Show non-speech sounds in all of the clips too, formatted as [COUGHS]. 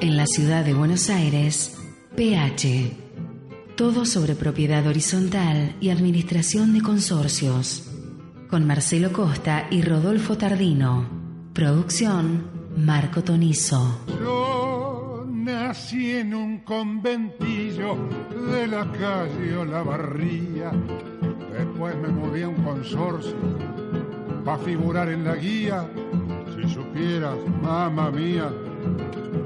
En la ciudad de Buenos Aires, PH. Todo sobre propiedad horizontal y administración de consorcios. Con Marcelo Costa y Rodolfo Tardino. Producción Marco Tonizo. Yo nací en un conventillo de la calle Olavarría. Después me mudé a un consorcio para figurar en la guía. Si supieras, mamá mía,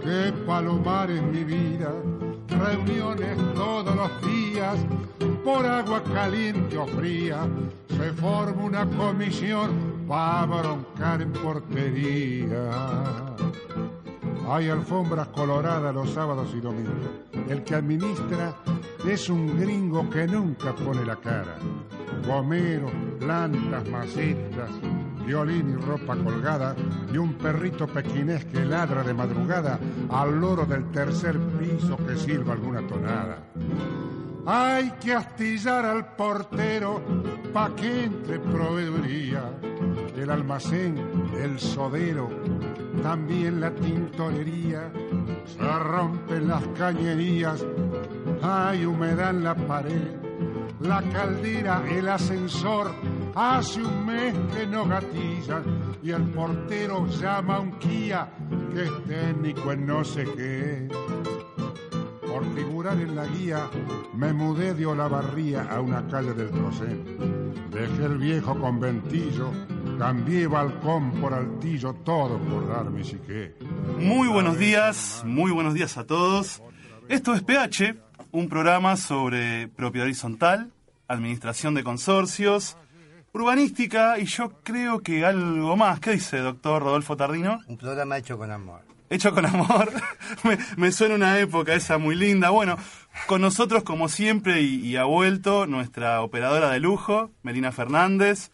qué palomar es mi vida. Reuniones todos los días, por agua caliente o fría, se forma una comisión para broncar en portería. Hay alfombras coloradas los sábados y domingos. El que administra es un gringo que nunca pone la cara. Gomeros, plantas, macetas, violín y ropa colgada, y un perrito pequinés que ladra de madrugada al loro del tercer piso que silba alguna tonada. Hay que astillar al portero pa' que entre proveeduría. El almacén, el sodero, también la tintorería. Se rompen las cañerías, hay humedad en la pared. La caldera, el ascensor, hace un mes que no gatillan. Y el portero llama a un Kia que es técnico en no sé qué. Por figurar en la guía, me mudé de Olavarría a una calle del Trocén. Dejé el viejo conventillo, cambié balcón por altillo, todo por dar mi psique. Muy buenos días, muy buenos días a todos. Esto es PH, un programa sobre propiedad horizontal, administración de consorcios, urbanística y yo creo que algo más. ¿Qué dice, doctor Rodolfo Tardino? Un programa hecho con amor. Hecho con amor. [LAUGHS] me, me, suena una época esa muy linda. Bueno, con nosotros, como siempre, y, y, ha vuelto nuestra operadora de lujo, Melina Fernández.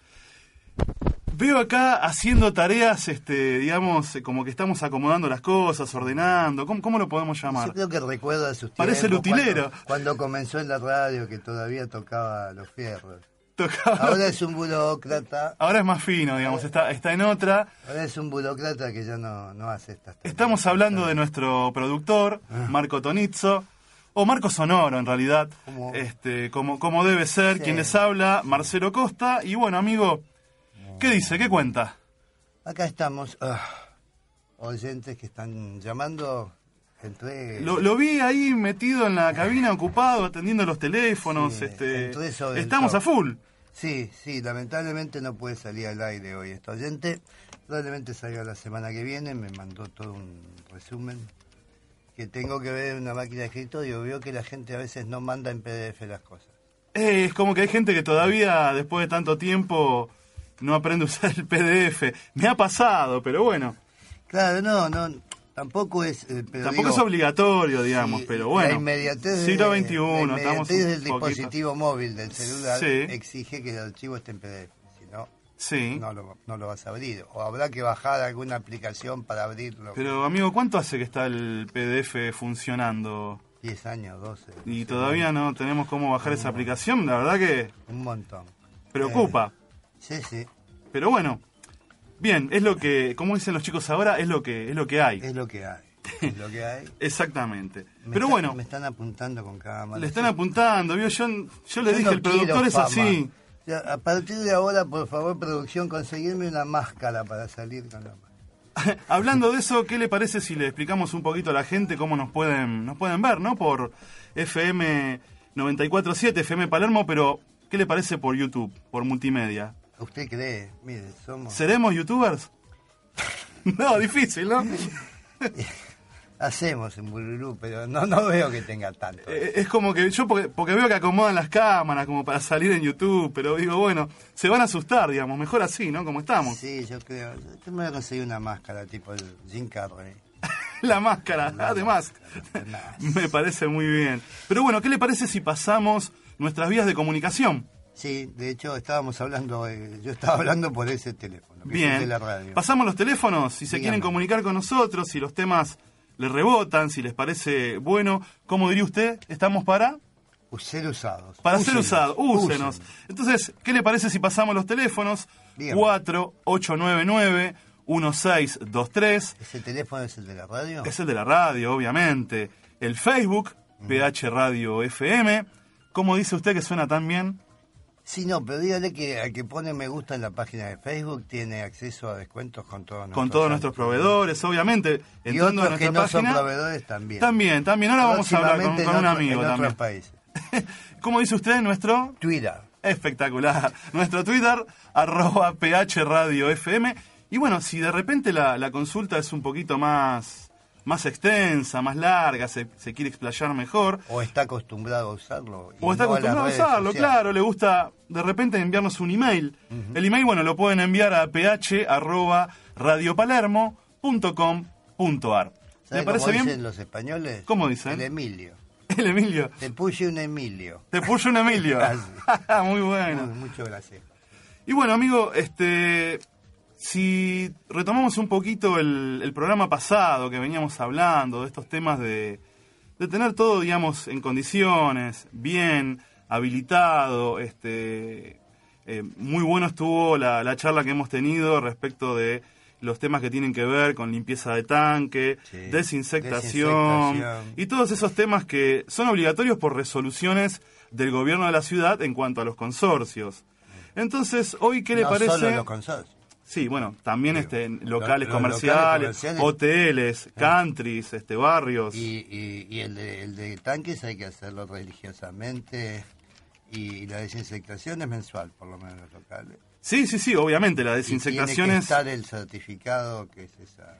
Veo acá haciendo tareas, este, digamos, como que estamos acomodando las cosas, ordenando. ¿Cómo, cómo lo podemos llamar? Yo creo que recuerda sus Parece el utilero. Cuando, cuando, comenzó en la radio, que todavía tocaba los fierros. Tocaba... Ahora es un burócrata. Ahora es más fino, digamos, está, está en otra. Ahora es un burócrata que ya no, no hace estas tareas. Estamos hablando de nuestro productor, Ah. Marco Tonizzo. O Marco Sonoro, en realidad, este, como, como debe ser, Sí. quien les habla, Marcelo Costa. Y bueno, amigo, ¿qué dice? ¿Qué cuenta? Acá estamos. ah, oyentes que están llamando. Entré. Lo, lo vi ahí metido en la cabina, ocupado, atendiendo los teléfonos. Sí, este, estamos top. a full. Sí, sí, lamentablemente no puede salir al aire hoy este oyente. Probablemente salga la semana que viene, me mandó todo un resumen que tengo que ver en una máquina de escritorio. Veo que la gente a veces no manda en PDF las cosas. Eh, es como que hay gente que todavía, después de tanto tiempo, no aprende a usar el PDF. Me ha pasado, pero bueno. Claro, no, no, tampoco es... eh, pero Tampoco digo, es obligatorio, digamos, pero bueno. La inmediatez, siglo XXI, la estamos inmediatez un del poquito- dispositivo móvil, del celular, Sí. exige que el archivo esté en PDF. Si no, Sí. no lo, no lo vas a abrir. O habrá que bajar alguna aplicación para abrirlo. Pero, amigo, ¿cuánto hace que está el PDF funcionando? 10 años, 12. Y todavía no tenemos cómo bajar esa aplicación. La verdad que Un montón. preocupa. Sí, sí, Pero bueno, bien, es lo que, como dicen los chicos ahora, es lo que, es lo que hay. es lo que hay. Es lo que hay. [LAUGHS] Exactamente. Me Pero bueno, Me están apuntando con cámara. le están apuntando, ¿vio? Yo, yo le Yo dije, no el productor es así. Ya, a partir de ahora, por favor, producción, conseguirme una máscara para salir con la. [LAUGHS] Hablando de eso, ¿qué le parece si le explicamos un poquito a la gente cómo nos pueden, nos pueden ver, ¿no? Por FM 94.7, FM Palermo, pero ¿qué le parece por YouTube, por multimedia? ¿Usted cree? Mire, somos... ¿Seremos youtubers? [LAUGHS] no, difícil, ¿no? [LAUGHS] Hacemos en Bururú, pero no, no veo que tenga tanto. Eh, es como que yo, porque, porque veo que acomodan las cámaras como para salir en YouTube, pero digo, bueno, se van a asustar, digamos, mejor así, ¿no? Como estamos. Sí, yo creo. Yo me voy a conseguir una máscara tipo el Jim Carrey. [LAUGHS] la máscara, además. máscara. Me parece muy bien. Pero bueno, ¿qué le parece si pasamos nuestras vías de comunicación? Sí, de hecho estábamos hablando, eh, yo estaba hablando por ese teléfono, que es el Bien. de la radio. Pasamos los teléfonos, si se Dígame. quieren comunicar con nosotros, si los temas les rebotan, si les parece bueno. ¿Cómo diría usted? ¿Estamos para? Ser usados. Para ser usados, úsenos. úsenos. Entonces, ¿qué le parece si pasamos los teléfonos? Dígame. 4899-1623. ¿Ese teléfono es el de la radio? Es el de la radio, obviamente. El Facebook, PH Radio FM. ¿Cómo dice usted que suena tan bien? Sí, no, pero dígale que al que pone me gusta en la página de Facebook tiene acceso a descuentos con todos nuestros Con todos nuestros proveedores, obviamente. Y a otros que no son proveedores también. También, también. Ahora vamos a hablar con, un amigo en también. otros países. [LAUGHS] ¿Cómo dice usted nuestro? Twitter. Espectacular. Nuestro Twitter, arroba PH Radio FM. Y bueno, si de repente la, la consulta es un poquito más, más extensa, más larga, se, se quiere explayar mejor, O está acostumbrado a usarlo. o está no acostumbrado a usarlo, sociales. claro, le gusta de repente enviarnos un email. El email, bueno, lo pueden enviar a ph arroba radiopalermo.com.ar. ¿Sabe ¿Le parece cómo bien? dicen los españoles? ¿Cómo dicen? El Emilio. [LAUGHS] El Emilio. Te puse un Emilio. Te puso un Emilio. [LAUGHS] [LAUGHS] Muy bueno. Muy- mucho gracias. Y bueno, amigo, este, si retomamos un poquito el, el programa pasado que veníamos hablando de estos temas de, de tener todo, digamos, en condiciones, bien, habilitado, este, eh, muy bueno estuvo la, la charla que hemos tenido respecto de los temas que tienen que ver con limpieza de tanque, Sí, desinfectación. y todos esos temas que son obligatorios por resoluciones del gobierno de la ciudad en cuanto a los consorcios. Entonces, hoy, ¿qué le parece? solo los consorcios. Sí, bueno, también Digo, este, lo- locales los comerciales, locales comerciales. hoteles, countries, este, barrios. Y, y, y el, de, el de tanques hay que hacerlo religiosamente. Y la desinfectación es mensual, por lo menos en los locales. Sí, sí, sí, obviamente, la Y desinfectación tiene que es... estar el certificado, que es esa...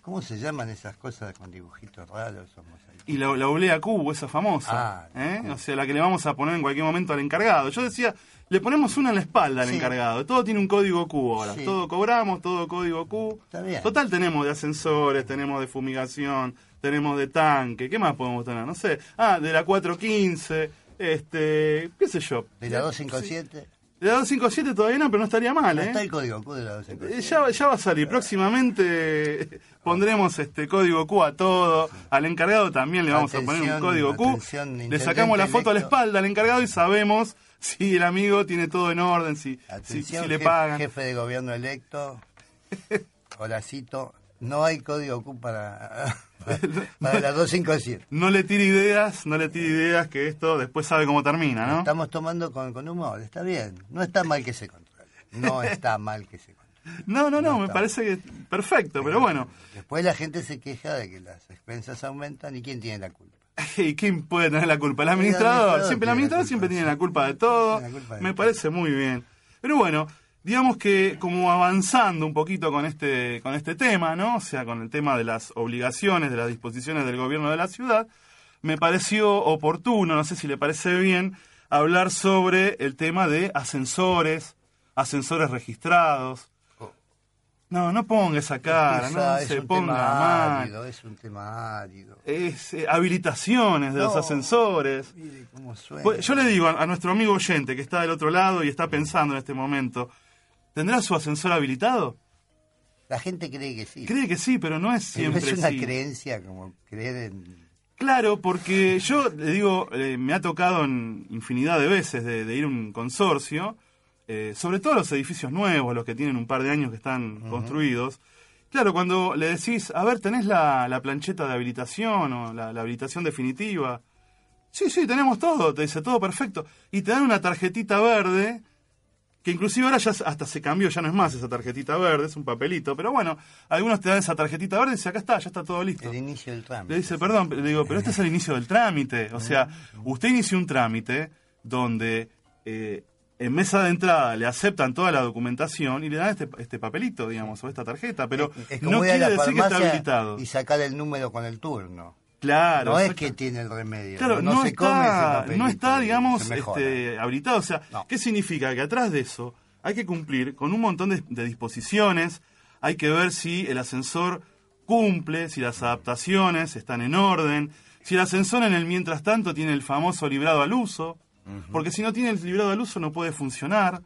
¿Cómo se llaman esas cosas con dibujitos raros? Somos. Y la, la oblea cubo, esa famosa, Ah, ¿eh? sí. o sea, la que le vamos a poner en cualquier momento al encargado. Yo decía, le ponemos una en la espalda al Sí. encargado. Todo tiene un código Q ahora. Sí. Todo cobramos, todo código Q. Está bien. Total, tenemos de ascensores, tenemos de fumigación, tenemos de tanque. ¿Qué más podemos tener? No sé. Ah, de la 415, este, qué sé yo. ¿De la 257? De la 257 todavía no, pero no estaría mal, ¿eh? está el código Q de la Eh, 257. Ya, ya va a salir. Próximamente pondremos este código Q a todo. Al encargado también le vamos a poner un código Q. atención, Le sacamos la foto a la espalda al encargado y sabemos si el amigo tiene todo en orden, si, si, Atención, si le pagan. jefe de gobierno electo, [LAUGHS] Horacito, no hay código Q para, [LAUGHS] para la 257. No le tire ideas, no le tire ideas que esto después sabe cómo termina, ¿no? Estamos tomando con, con humor, está bien. No está mal que se controle. No [LAUGHS] está mal que se controle. No, no, no, No me parece que perfecto, pero bueno. Después la gente se queja de que las expensas aumentan y ¿quién tiene la culpa? [LAUGHS] ¿Y quién puede tener la culpa? El El administrador. administrador Siempre, el administrador siempre tiene la culpa de todo. Culpa de Me parece muy bien. Pero bueno, digamos que como avanzando un poquito con este, con este tema, ¿no? O sea, con el tema de las obligaciones, de las disposiciones del gobierno de la ciudad, me pareció oportuno, no sé si le parece bien, hablar sobre el tema de ascensores, ascensores registrados. No, no ponga esa cara, no Esa- es se un ponga tema árido, es un tema árido. Es eh, habilitaciones de los No. ascensores. Mire cómo suena. Pues, yo le digo a, a nuestro amigo oyente que está del otro lado y está pensando en este momento, ¿tendrá su ascensor habilitado? La gente cree que sí. Cree que sí, pero no es Pero siempre es una creencia como creer en... Claro, porque yo le digo, eh, me ha tocado en infinidad de veces de, de ir a un consorcio, eh, sobre todo los edificios nuevos, los que tienen un par de años que están construidos. Claro, cuando le decís, a ver, ¿tenés la, la plancheta de habilitación o la, la habilitación definitiva? Sí, sí, tenemos todo, te dice, todo perfecto. Y te dan una tarjetita verde, que inclusive ahora ya hasta se cambió, ya no es más esa tarjetita verde, es un papelito, pero bueno, algunos te dan esa tarjetita verde y dicen, acá está, ya está todo listo. El inicio del trámite. Le dice, perdón, le digo, pero este es el inicio del trámite. O sea, usted inició un trámite donde eh, en mesa de entrada le aceptan toda la documentación y le dan este, este papelito, digamos, o esta tarjeta, pero Es no quiere decir que está habilitado. Y sacar el número con el turno. Claro. no es que tiene el remedio. Claro, no, no, se come ese está, papelito no está, digamos, este, habilitado. O sea, No. ¿qué significa? Que atrás de eso hay que cumplir con un montón de, de disposiciones, hay que ver si el ascensor cumple, si las adaptaciones están en orden, si el ascensor en el mientras tanto tiene el famoso librado al uso, porque si no tiene el librado al uso no puede funcionar,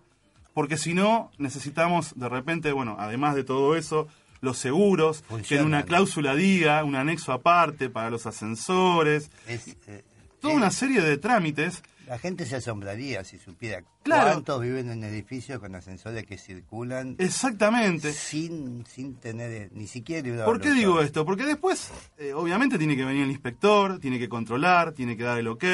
porque si no necesitamos de repente, bueno, además de todo eso, los seguros, que en una cláusula diga un anexo aparte para los ascensores, Es, eh, toda eh, una serie de trámites. La gente se asombraría si supiera Claro. cuántos viven en edificios con ascensores que circulan Exactamente. sin, sin tener eh, ni siquiera librado ¿Por qué digo esto? Porque después, eh, obviamente, tiene que venir el inspector, tiene que controlar, tiene que dar el ok.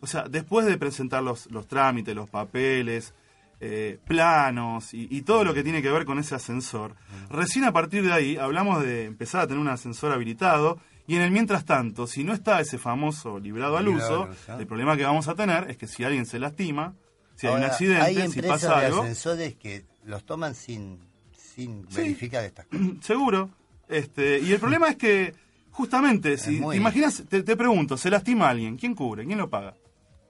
O sea, después de presentar los, los trámites, los papeles, eh, planos y, y todo lo que tiene que ver con ese ascensor, recién a partir de ahí hablamos de empezar a tener un ascensor habilitado. Y en el mientras tanto, si no está ese famoso librado al uso, el problema que vamos a tener es que si alguien se lastima, si hay un accidente, hay si pasa de algo, ascensores que los toman sin, sin Sí. verificar estas cosas. [CLEARS THROAT] Seguro. Este, y el problema es que, justamente, si te imaginas, te, te pregunto, se lastima alguien, ¿quién cubre? ¿Quién lo paga?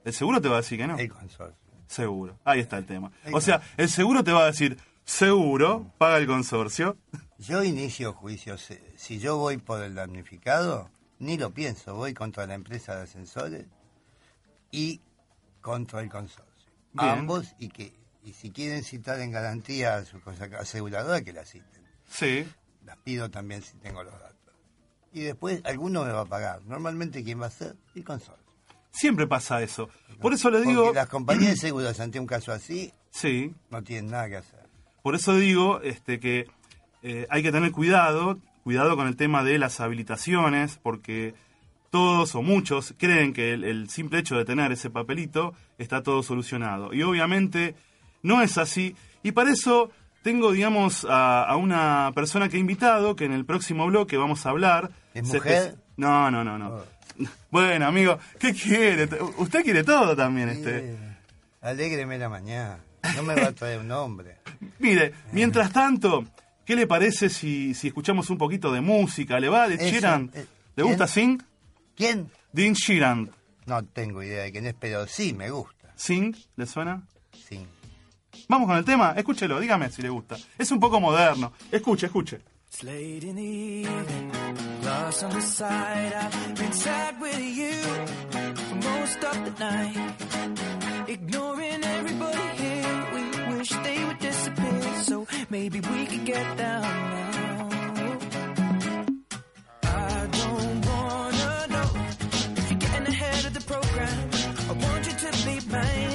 El seguro te va a decir que no. El consorcio. Seguro. Ahí está el tema. O sea, el seguro te va a decir, seguro, paga el consorcio. Yo inicio juicios. Si yo voy por el damnificado, ni lo pienso. Voy contra la empresa de ascensores y contra el consorcio. Bien. Ambos y que y si quieren citar en garantía a su cosa- aseguradora, que la citen. Sí. Las pido también si tengo los datos. Y después alguno me va a pagar. Normalmente, ¿quién va a ser? El consorcio. Siempre pasa eso. Por eso le digo, Porque las compañías de seguros ante un caso así sí, no tienen nada que hacer. por eso digo este, que eh, hay que tener cuidado, cuidado con el tema de las habilitaciones, porque todos o muchos creen que el, el simple hecho de tener ese papelito está todo solucionado. Y obviamente no es así. Y para eso tengo, digamos, a, a una persona que he invitado, que en el próximo bloque vamos a hablar. ¿Es mujer? No, no, no, no. Oh. [LAUGHS] Bueno, amigo, ¿qué quiere? Usted quiere todo también, este. Alégreme la mañana. No me va a traer un hombre. [LAUGHS] Mire, mientras tanto, ¿qué le parece si, si escuchamos un poquito de música? ¿Le va de Eso, Sheeran? eh, ¿Le gusta. Sing? ¿Quién? Dean Sheeran. No tengo idea de quién es, pero sí me gusta. ¿Sing? ¿Le suena? Sí. Vamos con el tema, escúchelo, dígame si le gusta. Es un poco moderno. Escuche, escuche. It's late in the evening, lost on the side. I've been sad with you for most of the night. Ignoring everybody here, we wish they would disappear. So maybe we could get down now. I don't wanna know if you're getting ahead of the program. I want you to be mine,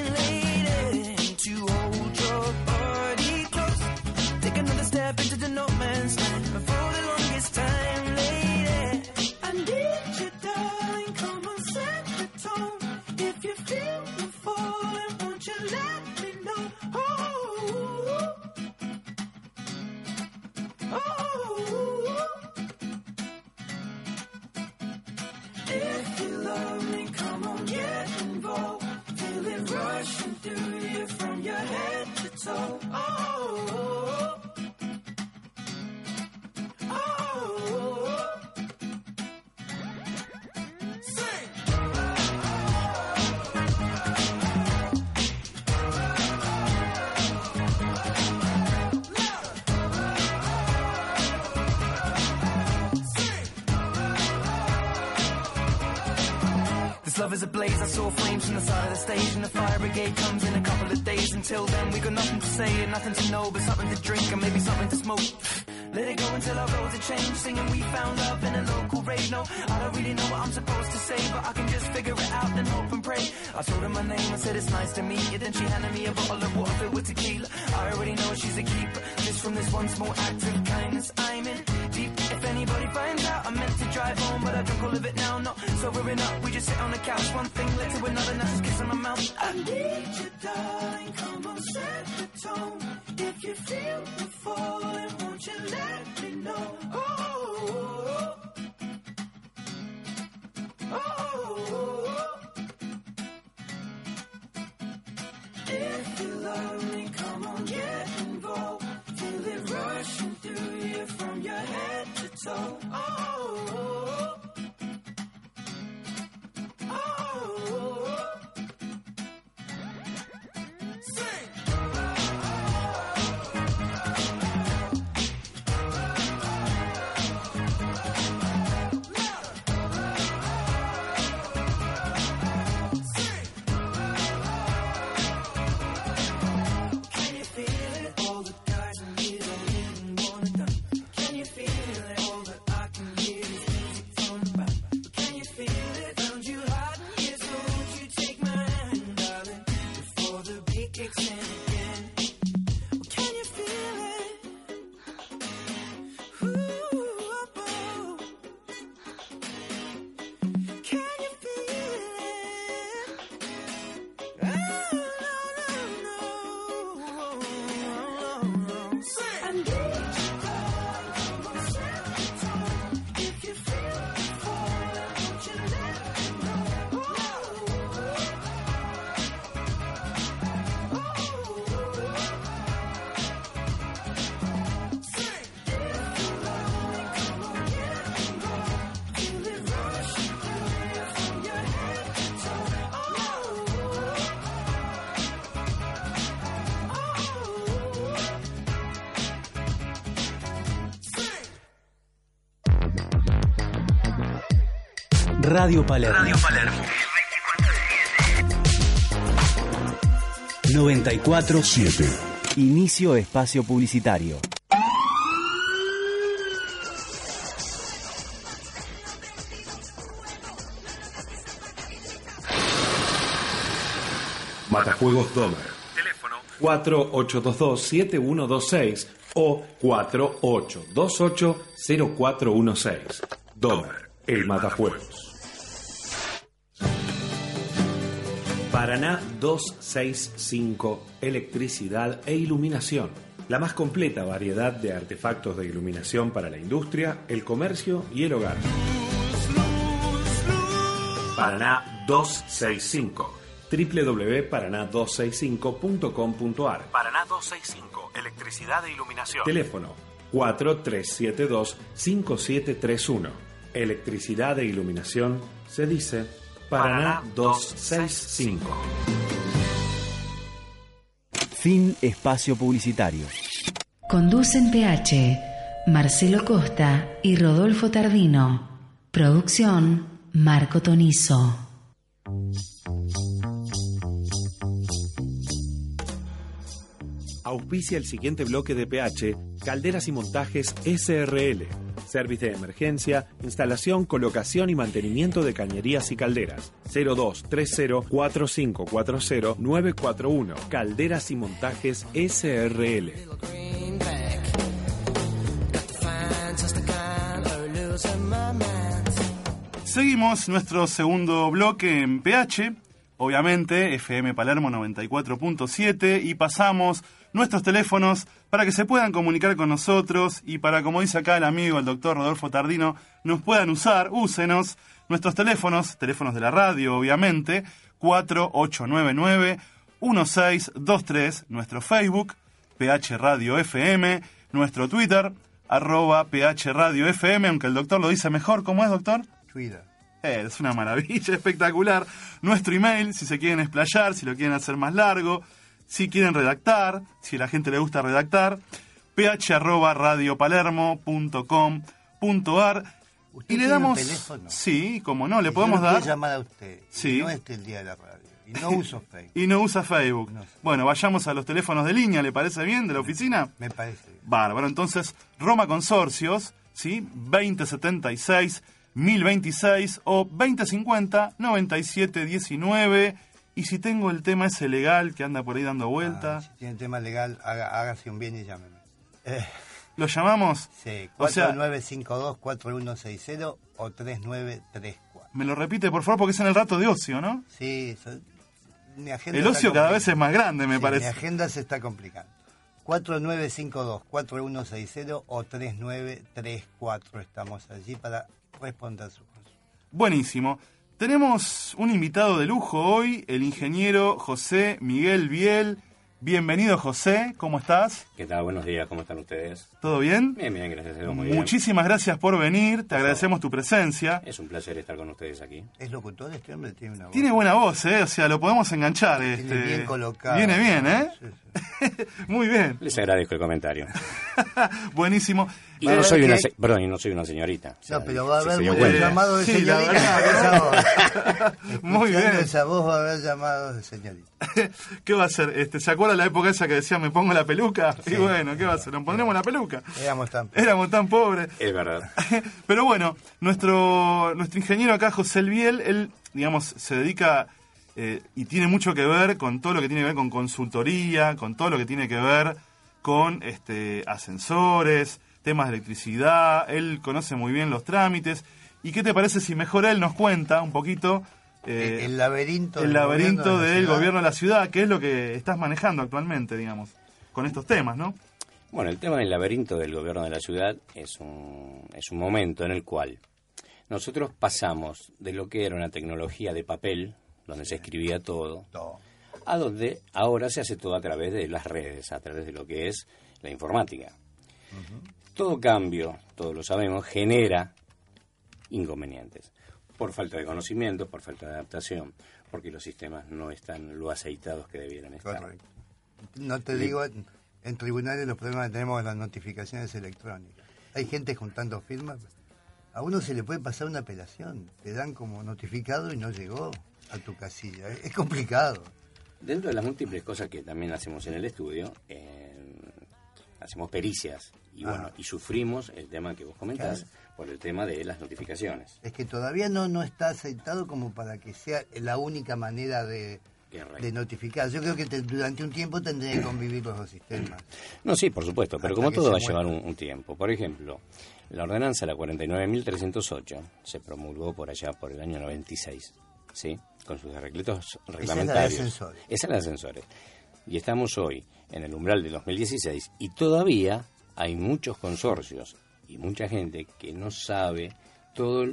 and the comes in a couple of days. Until then, we got nothing to say and nothing to know, but something to drink and maybe something to smoke. [SIGHS] Let it go until our roads are changed. Singing we found love in a local rave. No, I don't really know what I'm supposed to say, but I can just figure it out and hope and pray. I told her my name, I said it's nice to meet you. Then she handed me a bottle of water filled with tequila. I already know she's a keeper. Just from this one small act of kindness, I'm in deep. If anybody finds out, I'm meant to drive home, but I drunk all of it now so we're enough. We just sit on the couch, one thing led to another, now just kiss on my mouth. I need you, darling, come on, set the tone. If you feel the falling, won't you let me know? Oh, oh, oh. oh. If you love me, come on, get involved. Feel it rushing through you from your head to toe. Radio Palermo. Radio Palermo. 947. Inicio espacio publicitario. Matajuegos Domer. Teléfono 4822-7126 o 4828-0416. Domer, el Matajuegos. Paraná 265, electricidad e iluminación. La más completa variedad de artefactos de iluminación para la industria, el comercio y el hogar. Paraná 265 www.paraná265.com.ar Paraná 265, electricidad e iluminación. Teléfono 4372-5731. Electricidad e iluminación se dice Paraná 265. Fin espacio publicitario. Conducen PH, Marcelo Costa y Rodolfo Tardino. Producción, Marco Tonizo. Auspicia el siguiente bloque de PH, Calderas y Montajes SRL. Servicio de emergencia, instalación, colocación y mantenimiento de cañerías y calderas. 0230-4540-941. Calderas y Montajes SRL. Seguimos nuestro segundo bloque en PH, obviamente FM Palermo 94.7 y pasamos nuestros teléfonos para que se puedan comunicar con nosotros y para, como dice acá el amigo, el doctor Rodolfo Tardino, nos puedan usar, úsenos nuestros teléfonos, teléfonos de la radio, obviamente, 4899-1623, nuestro Facebook, PH Radio FM, nuestro Twitter, arroba PH Radio FM, aunque el doctor lo dice mejor, ¿cómo es, doctor? Twitter. Eh, es una maravilla, [LAUGHS] espectacular. Nuestro email, si se quieren explayar, si lo quieren hacer más largo, si quieren redactar, si a la gente le gusta redactar, ph@radiopalermo.com.ar y le damos teléfono? Sí, como no, le podemos dar llamar a usted. Sí. No es el día de la radio. Y no uso [LAUGHS] Facebook. y no usa Facebook. No sé. Bueno, vayamos a los teléfonos de línea, ¿le parece bien de la oficina? Me parece. bien. Bárbaro, entonces Roma Consorcios, ¿sí? 2076 1026 o 2050 9719 y si tengo el tema ese legal que anda por ahí ddando vuelta, Ah, si tiene tema legal, haga- hágase un bien y llámeme. Eh, ¿lo llamamos? sí, O sea- 4952-4160 o 3934. Me lo repite por favor porque es en el rato de ocio, ¿no? Sí, so- mi agenda El ocio cada vez es más grande, me Sí, parece. Mi agenda se está complicando. 4952-4160 o 3934. Estamos allí para responder su consulta. Buenísimo. Tenemos un invitado de lujo hoy, el ingeniero José Miguel Biel, Bienvenido José, ¿cómo estás? ¿Qué tal? Buenos días, ¿cómo están ustedes? ¿Todo bien? Bien, bien, gracias a Dios, muy bien. Muchísimas gracias por venir, te agradecemos tu presencia. Es un placer estar con ustedes aquí. Es locutor este hombre, tiene una voz. Tiene buena voz, ¿eh? O sea, lo podemos enganchar. Tiene este... bien colocado. Viene bien, ¿eh? Sí, sí. [LAUGHS] Muy bien. Les agradezco el comentario. [LAUGHS] Buenísimo. Y no soy que una, se- perdón, y no soy una señorita. O sea, No, pero va a haber dio muchos llamados de Sí, señorita. [LAUGHS] Muy bien. esa voz va a haber llamados de señorita. [LAUGHS] ¿Qué va a hacer? Este, ¿Se acuerda la época esa que decía me pongo la peluca? Y bueno, ¿qué va a hacer? Nos pondremos la peluca. Éramos tan... Éramos tan pobres. Es verdad. [LAUGHS] Pero bueno, nuestro, nuestro ingeniero acá, José Elbiel, él, digamos, se dedica eh, y tiene mucho que ver con todo lo que tiene que ver con consultoría, con todo lo que tiene que ver con este, ascensores, temas de electricidad. Él conoce muy bien los trámites. ¿Y qué te parece si mejor él nos cuenta un poquito eh, el laberinto el del laberinto gobierno de la del ciudad? gobierno de la ciudad? ¿Qué es lo que estás manejando actualmente, digamos, con estos temas, no? Bueno, el tema del laberinto del gobierno de la ciudad es un, es un momento en el cual nosotros pasamos de lo que era una tecnología de papel, donde se escribía todo, a donde ahora se hace todo a través de las redes, a través de lo que es la informática. Todo cambio, todos lo sabemos, genera inconvenientes. Por falta de conocimiento, por falta de adaptación, porque los sistemas no están lo aceitados que debieran estar. Correcto. No te digo, en, tribunales los problemas que tenemos con las notificaciones electrónicas. Hay gente juntando firmas. A uno se le puede pasar una apelación. Te dan como notificado y no llegó a tu casilla. Es, es complicado. Dentro de las múltiples cosas que también hacemos en el estudio, eh, hacemos pericias y bueno, Ah. y sufrimos el tema que vos comentás por el tema de las notificaciones. Es que todavía no, no está aceitado como para que sea la única manera de, de notificar. Yo creo que te- durante un tiempo tendrían que convivir los dos sistemas. [CLEARS THROAT] No, sí, por supuesto, pero Hasta como todo va a llevar un, un tiempo. Por ejemplo, la ordenanza, la 49.308, se promulgó por allá por el año 96, ¿sí? Con sus de reglamentarios. ascensores. Esa es la de ascensores. Y estamos hoy en el umbral del 2016 y todavía hay muchos consorcios y mucha gente que no sabe todo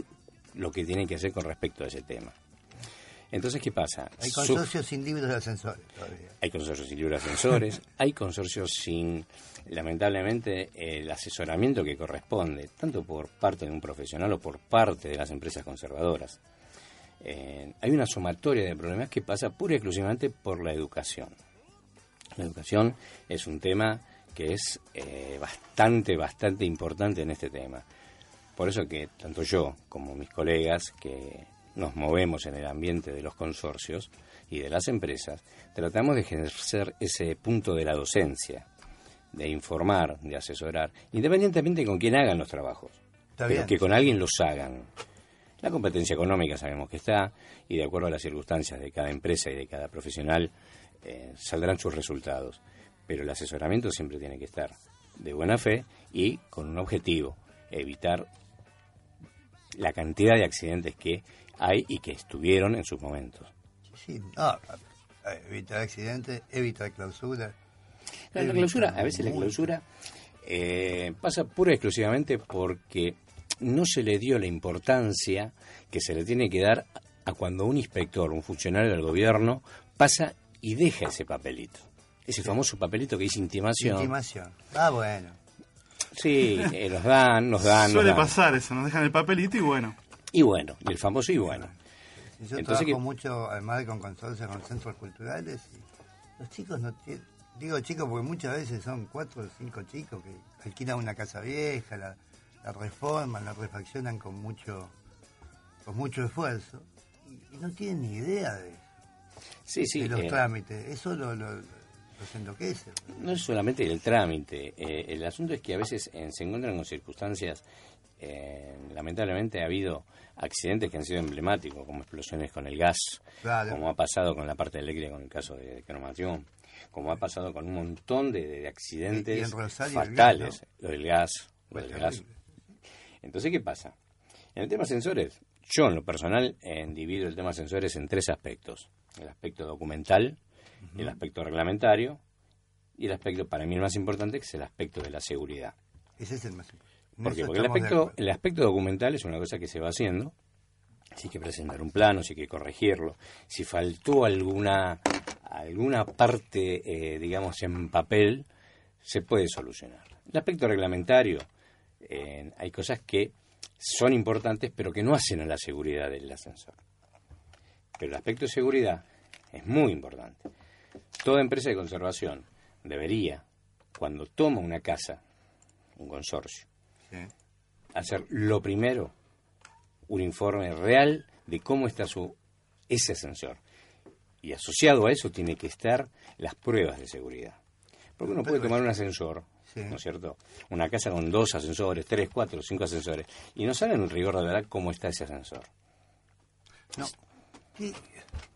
lo que tiene que hacer con respecto a ese tema. Entonces, ¿qué pasa? Hay Su- consorcios sin libros de ascensores todavía. hay consorcios sin libros de ascensores, [LAUGHS] hay consorcios sin, lamentablemente, el asesoramiento que corresponde, tanto por parte de un profesional o por parte de las empresas conservadoras. Eh, hay una sumatoria de problemas que pasa pura y exclusivamente por la educación. La educación es un tema que es eh, bastante, bastante importante en este tema. Por eso que tanto yo como mis colegas que nos movemos en el ambiente de los consorcios y de las empresas, tratamos de ejercer ese punto de la docencia, de informar, de asesorar, independientemente con quién hagan los trabajos, Está pero bien. que con alguien los hagan. La competencia económica sabemos que está y de acuerdo a las circunstancias de cada empresa y de cada profesional eh, saldrán sus resultados. Pero el asesoramiento siempre tiene que estar de buena fe y con un objetivo, evitar la cantidad de accidentes que hay y que estuvieron en sus momentos. Sí, no, evitar accidentes, evitar clausura. La, la clausura, a veces la clausura eh, pasa pura y exclusivamente porque no se le dio la importancia que se le tiene que dar a cuando un inspector, un funcionario del gobierno, pasa y deja ese papelito. Ese famoso papelito que dice intimación. Intimación. Ah, bueno. Sí, eh, nos dan, nos dan. nos Suele dan. pasar eso, nos dejan el papelito y bueno. Y bueno, el famoso y bueno. Yo Entonces trabajo que- mucho, además de con consorcios, con centros culturales. Y los chicos no tienen. Digo chicos porque muchas veces son cuatro o cinco chicos que alquilan una casa vieja, la, la reforman, la refaccionan con mucho con mucho esfuerzo y, y no tienen ni idea de, Sí, sí. de los eh, trámites. Eso lo, lo- enloquece. No es solamente el trámite, eh, el asunto es que a veces eh, se encuentran con circunstancias, eh, lamentablemente ha habido accidentes que han sido emblemáticos, como explosiones con el gas, Claro. como ha pasado con la parte eléctrica con el caso de Cromación, como ha pasado con un montón de, accidentes fatales, lo del gas, lo del gas. Entonces, ¿qué pasa? En el tema sensores, yo en lo personal eh, divido el tema sensores en tres aspectos. El aspecto documental, el aspecto reglamentario y el aspecto, para mí el más importante, que es el aspecto de la seguridad. Ese es el más importante. ¿Por qué? Porque el aspecto, el aspecto documental es una cosa que se va haciendo si hay que presentar un plano, si hay que corregirlo, si faltó alguna, alguna parte, eh, digamos, en papel, se puede solucionar. El aspecto reglamentario, eh, hay cosas que son importantes, pero que no hacen a la seguridad del ascensor. Pero el aspecto de seguridad es muy importante. Toda empresa de conservación debería, cuando toma una casa, un consorcio, hacer lo primero un informe real de cómo está su ese ascensor. Y asociado a eso tiene que estar las pruebas de seguridad. Porque uno puede tomar un ascensor, ¿no es cierto? Una casa con dos ascensores, tres, cuatro, cinco ascensores, y no saben en rigor de verdad cómo está ese ascensor. No. ¿Qué?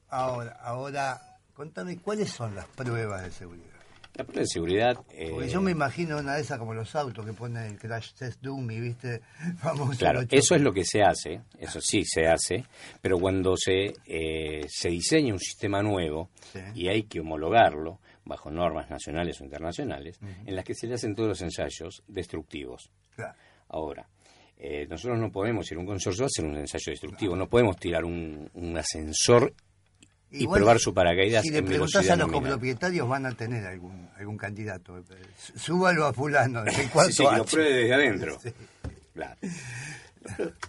Ahora, ahora, contame, ¿cuáles son las pruebas de seguridad? La prueba de seguridad... eh, Porque yo me imagino una de esas como los autos que ponen el crash test dummy, ¿viste? [LAUGHS] Vamos Claro, eso es lo que se hace, eso sí se hace, pero cuando se, eh, se diseña un sistema nuevo y hay que homologarlo bajo normas nacionales o internacionales, en las que se le hacen todos los ensayos destructivos. Claro. Ahora, eh, nosotros no podemos ir a un consorcio a hacer un ensayo destructivo, no podemos tirar un, un ascensor y probar su paracaídas Si le velocidad a los nominal. copropietarios, van a tener algún algún candidato. Súbalo a fulano, de Sí, sí, que lo pruebe desde adentro. Sí. Claro.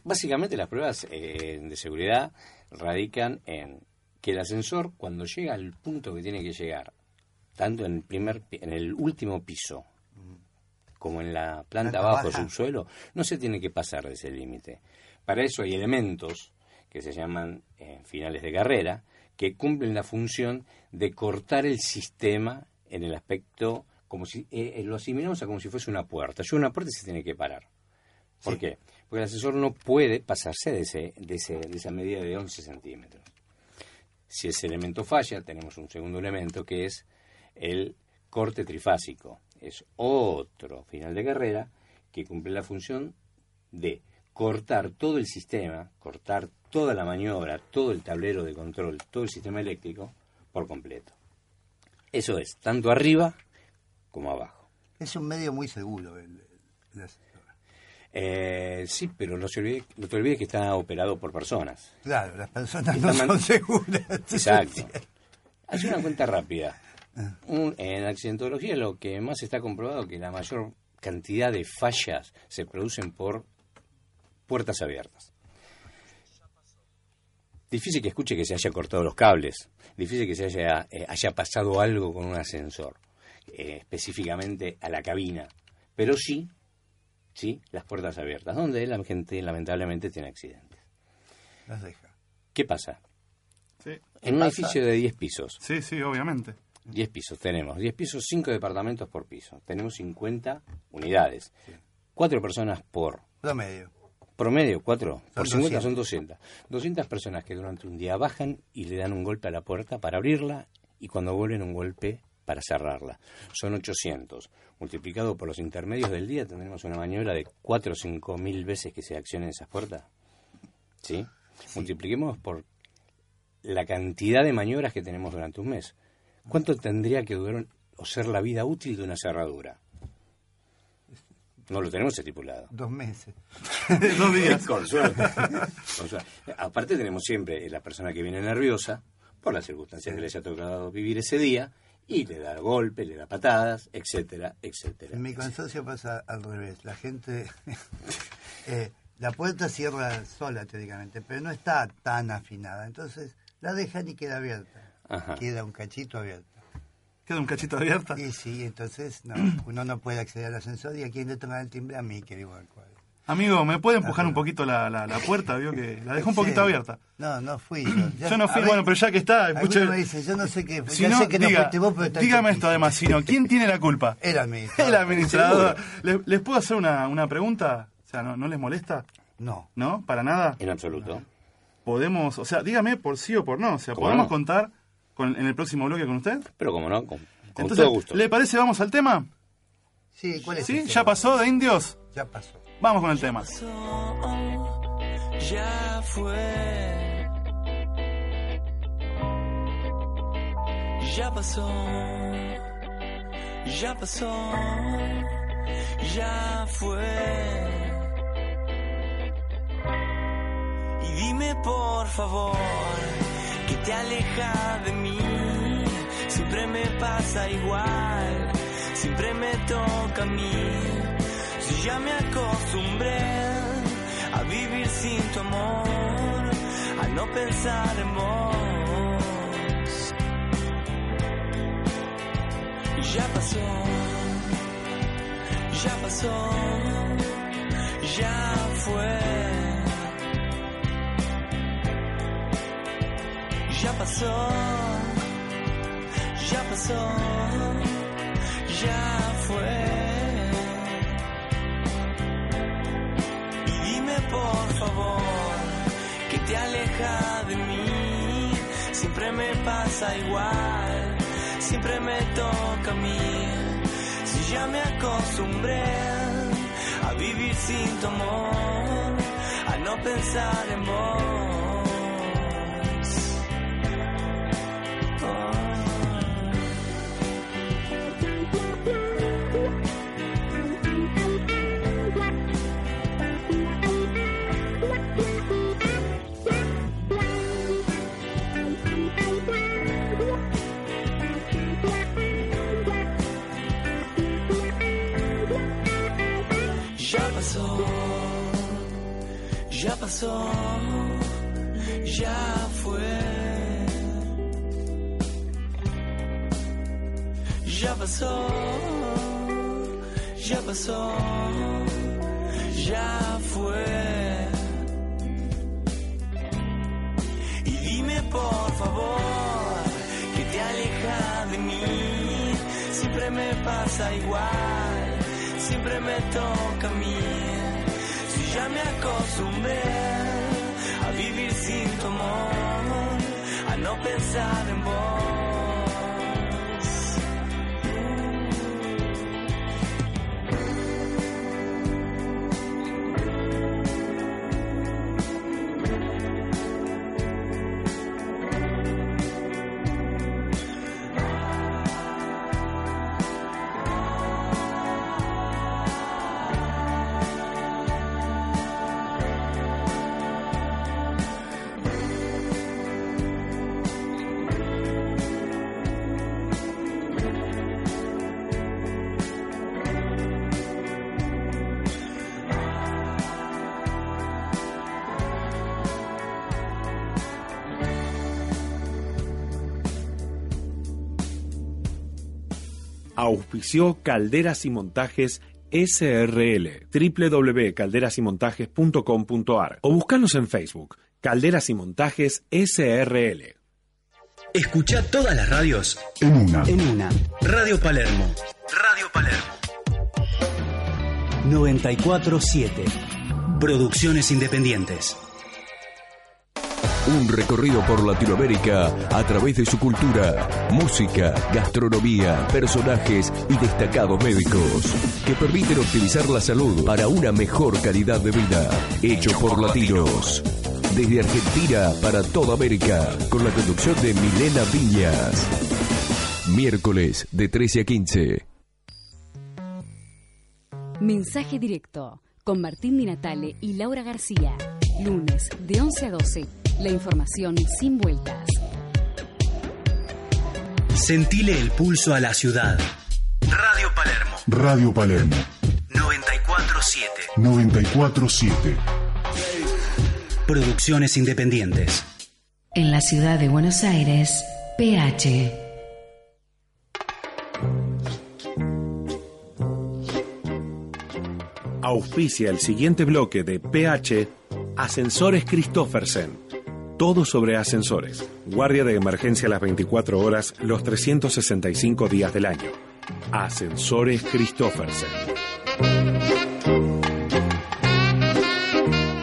Básicamente las pruebas eh, de seguridad radican en que el ascensor cuando llega al punto que tiene que llegar, tanto en el primer en el último piso como en la planta abajo, baja. subsuelo, no se tiene que pasar de ese límite. Para eso hay elementos que se llaman eh, finales de carrera que cumplen la función de cortar el sistema en el aspecto como si eh, eh, lo asimilamos a como si fuese una puerta. Yo una puerta se tiene que parar. ¿Por qué? Porque el ascensor no puede pasarse de, ese, de, ese, de esa medida de 11 centímetros. Si ese elemento falla, tenemos un segundo elemento que es el corte trifásico. Es otro final de carrera que cumple la función de cortar todo el sistema, cortar toda la maniobra, todo el tablero de control, todo el sistema eléctrico por completo. Eso es, tanto arriba como abajo. Es un medio muy seguro el, el. Eh, sí, pero no, se olvide, no te olvides que está operado por personas. Claro, las personas no man- son seguras. [LAUGHS] Exacto. Haz una cuenta rápida. Un- en accidentología lo que más está comprobado es que la mayor cantidad de fallas se producen por puertas abiertas. Difícil que escuche que se haya cortado los cables, difícil que se haya, eh, haya pasado algo con un ascensor, eh, específicamente a la cabina, pero sí, sí, las puertas abiertas, donde la gente lamentablemente tiene accidentes. Las deja. ¿Qué pasa? Sí. En un pasa? edificio de 10 pisos, Sí, sí, obviamente. 10 pisos tenemos, 10 pisos, 5 departamentos por piso, tenemos 50 unidades, 4 personas por Promedio. Promedio, 4 por Son 50 son 200. 200 personas que durante un día bajan y le dan un golpe a la puerta para abrirla y cuando vuelven un golpe para cerrarla. Son 800. Multiplicado por los intermedios del día tendremos una maniobra de 4 o 5 mil veces que se accionen esas puertas. ¿Sí? Multipliquemos por la cantidad de maniobras que tenemos durante un mes. ¿Cuánto tendría que durar o ser la vida útil de una cerradura? No lo tenemos estipulado. Dos meses. [LAUGHS] Dos días. Con suerte. Con suerte. Aparte tenemos siempre la persona que viene nerviosa por las circunstancias que les ha tocado vivir ese día y le da golpes, le da patadas, etcétera, etcétera. En mi consorcio pasa al revés. La gente. [LAUGHS] eh, la puerta cierra sola teóricamente, pero no está tan afinada. Entonces la dejan y queda abierta. Ajá. Queda un cachito abierto. Queda un cachito abierta. Y sí, entonces no, [CLEARS THROAT] uno no puede acceder al ascensor y a quien le toca el timbre a mí que vivo al cuadro. Amigo, ¿me puede empujar un poquito la, la, la puerta? Vio que la dejó un poquito Sí. abierta. No, no fui [CLEARS THROAT] yo. Ya- Yo no fui, ver, bueno, pero ya que está, me dice, yo no sé qué, Si ya no, sé que no diga- fuiste vos, pero está dígame esto además, si no, ¿quién tiene la culpa? [LAUGHS] El administrador. [LAUGHS] El administrador. ¿Les, les puedo hacer una, una pregunta? O sea, ¿no, ¿no les molesta? No. ¿No? ¿Para nada? En absoluto. Podemos, o sea, dígame por sí o por no. O sea, ¿Cómo ¿podemos no? contar con, en el próximo bloque con usted? Pero como no, con, con Entonces, todo gusto. ¿le parece vamos al tema? Sí, ¿cuál es ¿Sí? ¿Ya pasó de indios? Ya pasó. Vamos con el tema. ya fue. Ya pasó, ya pasó, ya fue. Y dime por favor te aleja de mí. Siempre me pasa igual, siempre me toca a mí. Si ya me acostumbré a vivir sin tu amor, a no pensar en vos. Ya pasó, ya pasó, ya fue. Pasó, ya pasó, ya fue. Y dime por favor que te aleja de mí. Siempre me pasa igual, siempre me toca a mí. Si ya me acostumbré a vivir sin tu amor, a no pensar en vos. Ya fue. Ya pasó, ya pasó, ya fue. Y dime por favor que te aleja de mí. Siempre me pasa igual, siempre me toca a mí. Si ya me acostumbré a vivir sin tu amor, a no pensar en vos. Auspició Calderas y Montajes SRL, www.calderasymontajes.com.ar o buscanos en Facebook, Calderas y Montajes SRL. Escucha todas las radios En una. en una. Radio Palermo. Radio Palermo. 947. Producciones independientes. Un recorrido por Latinoamérica a través de su cultura, música, gastronomía, personajes y destacados médicos que permiten optimizar la salud para una mejor calidad de vida. Hecho por latinos. Desde Argentina para toda América, con la conducción de Milena Viñas. Miércoles de 13 a 15. Mensaje directo con Martín Di Natale y Laura García. Lunes de 11 a 12. La información sin vueltas. Sentile el pulso a la ciudad. Radio Palermo. Radio Palermo 947. 947. Producciones independientes. En la ciudad de Buenos Aires, PH. Auspicia el siguiente bloque de PH Ascensores Christoffersen. Todo sobre ascensores. Guardia de emergencia las 24 horas, los 365 días del año. Ascensores Christoffersen.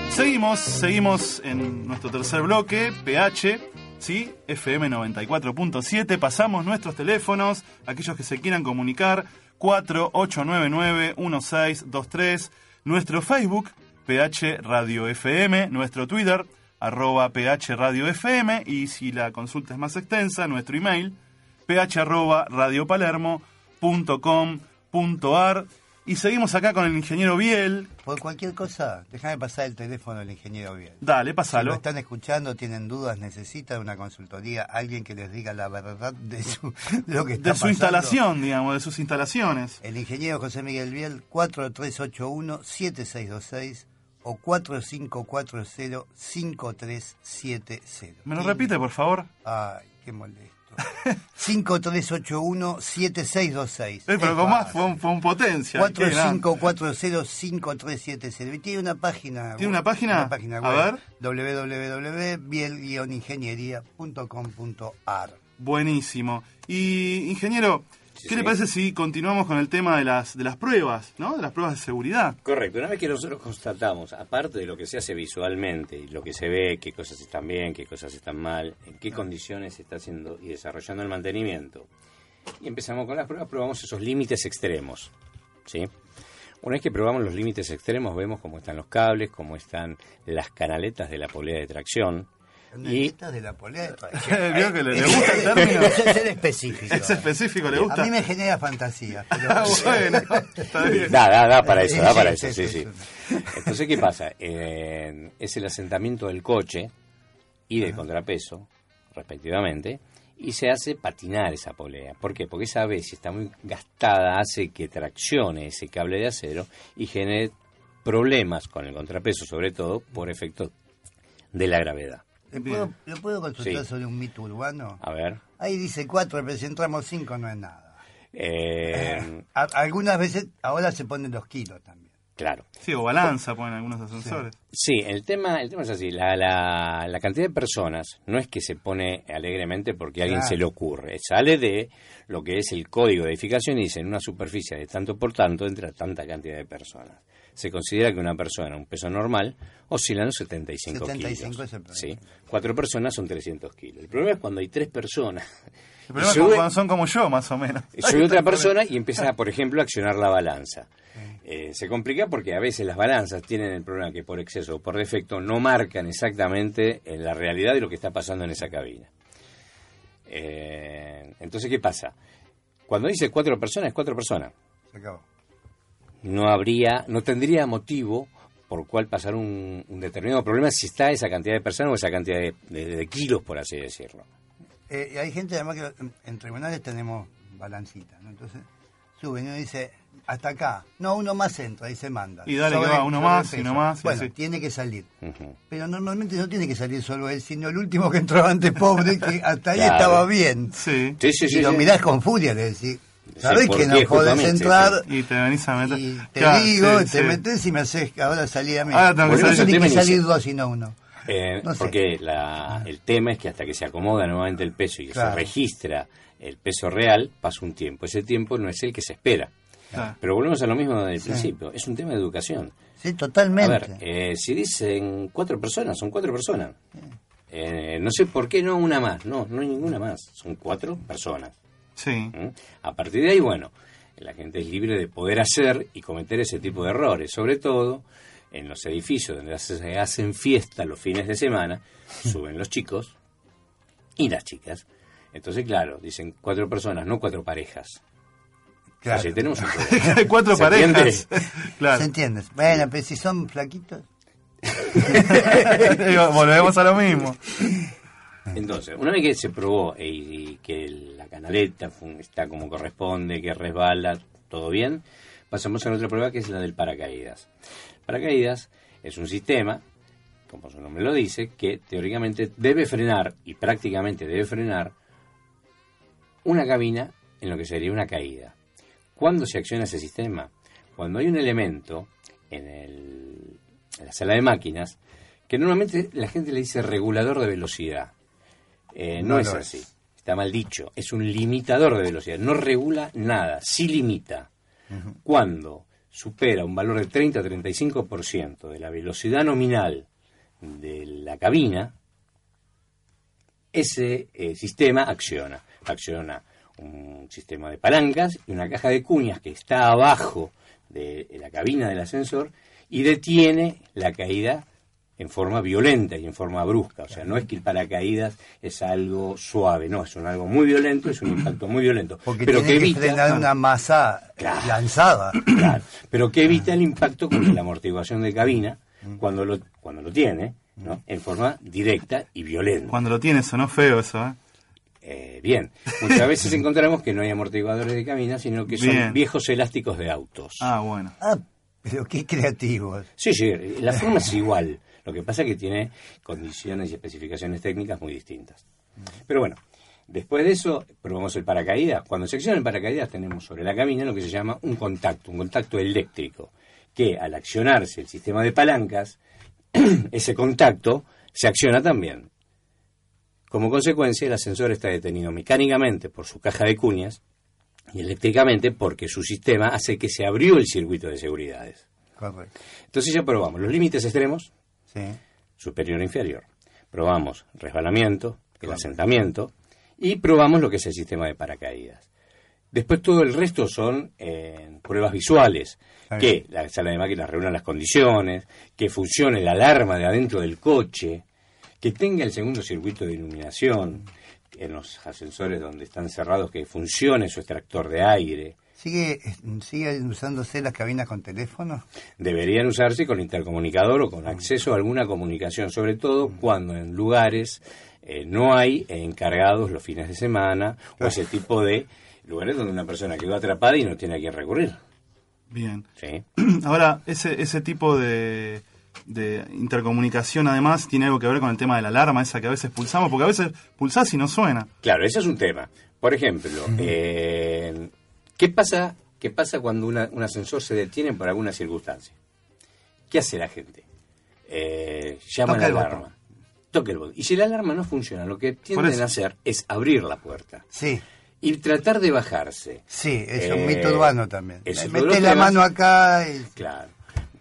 Seguimos, seguimos en nuestro tercer bloque, PH, ¿sí? FM 94.7. Pasamos nuestros teléfonos, aquellos que se quieran comunicar, 4899-1623. Nuestro Facebook, PH Radio FM. Nuestro Twitter, arroba PH Radio FM. Y si la consulta es más extensa, nuestro email, ph arroba radiopalermo.com.ar. Y seguimos acá con el ingeniero Biel. Por cualquier cosa, déjame pasar el teléfono del ingeniero Biel. Dale, Si pásalo. lo están escuchando, tienen dudas, necesitan una consultoría, alguien que les diga la verdad de, su, de lo que está De su pasando. instalación, digamos, de sus instalaciones. El ingeniero José Miguel Biel, 4381-7626 o 4540-5370. ¿Me lo repite, por favor? Ay, qué molesto. [LAUGHS] 5381-7626. Eh, pero con más con, con potencia. Qué grande. 4540-5370. Y tiene una página. ¿Tiene una página? Una página A web. ver. www.biel-ingeniería.com.ar. Buenísimo. Y, ingeniero, ¿qué le parece si continuamos con el tema de las, de las pruebas, ¿no? De las pruebas de seguridad. Correcto, una vez que nosotros constatamos, aparte de lo que se hace visualmente, y lo que se ve, qué cosas están bien, qué cosas están mal, en qué condiciones se está haciendo y desarrollando el mantenimiento, y empezamos con las pruebas, probamos esos límites extremos, ¿sí? Una vez que probamos los límites extremos, vemos cómo están los cables, cómo están las canaletas de la polea de tracción, y Esta de la polea [LAUGHS] de traición. Vio que le, le gusta el [LAUGHS] término. [LAUGHS] Es específico. Es específico, le gusta. A mí me genera fantasía. Pero... Ah, bueno, está bien. Da, da, da para eso, da para eso, sí, sí, sí. Entonces, ¿qué pasa? Eh, es el asentamiento del coche y del contrapeso, respectivamente, y se hace patinar esa polea. ¿Por qué? Porque esa vez, si está muy gastada, hace que traccione ese cable de acero y genere problemas con el contrapeso, sobre todo por efecto de la gravedad. ¿Le puedo, ¿le puedo consultar Sí. sobre un mito urbano? A ver. Ahí dice cuatro, pero si entramos cinco no es nada. Eh, [LAUGHS] algunas veces, ahora se ponen los kilos también. claro. Sí, o balanza ponen algunos ascensores. Sí, el tema, el tema es así. La, la, la cantidad de personas no es que se pone alegremente porque a alguien Claro. se le ocurre. Sale de lo que es el código de edificación y dice en una superficie de tanto por tanto entra tanta cantidad de personas. Se considera que una persona, un peso normal, oscila en los 75, 75 kilos. es el. ¿sí? Cuatro personas son 300 kilos. El problema es cuando hay tres personas. El problema es Sube- cuando son como yo, más o menos. Soy otra [LAUGHS] persona y empieza, por ejemplo, a accionar la balanza. Eh, se complica porque a veces las balanzas tienen el problema que por exceso o por defecto no marcan exactamente eh, la realidad de lo que está pasando en esa cabina. Eh, entonces, ¿qué pasa? Cuando dice cuatro personas, es cuatro personas. Se acabó. No habría, no tendría motivo por cual pasar un, un determinado problema si está esa cantidad de personas o esa cantidad de, de- de kilos, por así decirlo. Eh, y hay gente además que en, en tribunales tenemos balancita, ¿no? Entonces suben y uno dice, hasta acá. No, uno más entra y se manda. Y dale que va, uno más, y uno más, y Bueno, tiene que salir. Pero normalmente no tiene que salir solo él, sino el último que entró antes, pobre, que hasta ahí Claro. estaba bien. Sí. Sí, sí, y sí. lo sí. mirás con furia, le decís, sabés ¿por que no podés entrar, Y te venís a meter. y te Claro, digo, sí, te sí. metés y me haces ahora salir a mí. Ahora tengo que salir. que salir dos y no uno. Eh, No sé. Porque la- el tema es que hasta que se acomoda nuevamente el peso y que Claro. se registra el peso real, pasa un tiempo. Ese tiempo no es el que se espera. Claro. Pero volvemos a lo mismo del principio. Es un tema de educación. Sí, A totalmente. ver, eh, si dicen cuatro personas, son cuatro personas. Eh, no sé por qué no una más. No, no hay ninguna más. Son cuatro personas. Sí. ¿Mm? A partir de ahí, bueno, la gente es libre de poder hacer y cometer ese tipo de errores, sobre todo en los edificios donde se hacen fiesta los fines de semana, [LAUGHS] suben los chicos y las chicas. Entonces, claro, dicen cuatro personas, no cuatro parejas. Claro. Tenemos un [LAUGHS] problema. Hay cuatro ¿Se parejas. entiende? [LAUGHS] ¿Se claro. entiende? Bueno, pero si son flaquitos. Volvemos a lo mismo. Entonces, una vez que se probó e- y, que la canaleta está como corresponde, que resbala, todo bien, pasamos a otra prueba que es la del paracaídas. Paracaídas es un sistema, como su nombre lo dice, que teóricamente debe frenar y prácticamente debe frenar una cabina en lo que sería una caída. ¿Cuándo se acciona ese sistema? Cuando hay un elemento en, el- en la sala de máquinas que normalmente la gente le dice regulador de velocidad. Eh, no, No es así. es. Está mal dicho. Es un limitador de velocidad. No regula nada. Sí limita. Cuando supera un valor de 30 a 35% de la velocidad nominal de la cabina, ese eh, sistema acciona. Acciona un sistema de palancas y una caja de cuñas que está abajo de la cabina del ascensor y detiene la caída en forma violenta y en forma brusca. O sea, no es que el paracaídas es algo suave, no, es un algo muy violento, es un impacto muy violento. Porque pero tiene que que, evita, frenar una masa Claro. lanzada. [CLEARS THROAT] Claro, pero que evita el impacto con la amortiguación de cabina cuando lo, cuando lo tiene, ¿no? en forma directa y violenta. Cuando lo tienes sonó feo eso, ¿eh? Eh, bien, muchas veces encontramos que no hay amortiguadores de cabina, sino que son Bien. viejos elásticos de autos. Ah, bueno. Ah, pero qué creativos. Sí, sí, la forma es igual. Lo que pasa es que tiene condiciones y especificaciones técnicas muy distintas. Pero bueno, después de eso probamos el paracaídas. Cuando se acciona el paracaídas tenemos sobre la cabina lo que se llama un contacto, un contacto eléctrico, que al accionarse el sistema de palancas, [CLEARS THROAT] ese contacto se acciona también. Como consecuencia, el ascensor está detenido mecánicamente por su caja de cuñas y eléctricamente porque su sistema hace que se abrió el circuito de seguridades. Correcto. Entonces ya probamos los límites extremos, Sí. superior e inferior. Probamos resbalamiento, el asentamiento y probamos lo que es el sistema de paracaídas. Después todo el resto son eh, pruebas visuales, que la sala de máquinas reúna las condiciones, que funcione la alarma de adentro del coche, que tenga el segundo circuito de iluminación en los ascensores donde están cerrados, que funcione su extractor de aire. ¿Sigue, ¿Sigue usándose las cabinas con teléfono? deberían usarse con intercomunicador o con acceso a alguna comunicación, sobre todo cuando en lugares eh, no hay encargados los fines de semana o ese tipo de lugares donde una persona quedó atrapada y no tiene a quién recurrir. Bien. ¿sí? [CLEARS THROAT] Ahora, ese, ese tipo de, de intercomunicación además tiene algo que ver con el tema de la alarma, esa que a veces pulsamos, porque a veces pulsás y no suena. Claro, ese es un tema. Por ejemplo, eh, ¿qué pasa qué pasa cuando una- un ascensor se detiene por alguna circunstancia? ¿Qué hace la gente? Eh, llama la alarma. Toca el botón. Y si la alarma no funciona, lo que tienden a hacer es abrir la puerta. Sí, y tratar de bajarse. sí, es un Eh, mito urbano también. es otro de Mete los la mano acá y... Claro.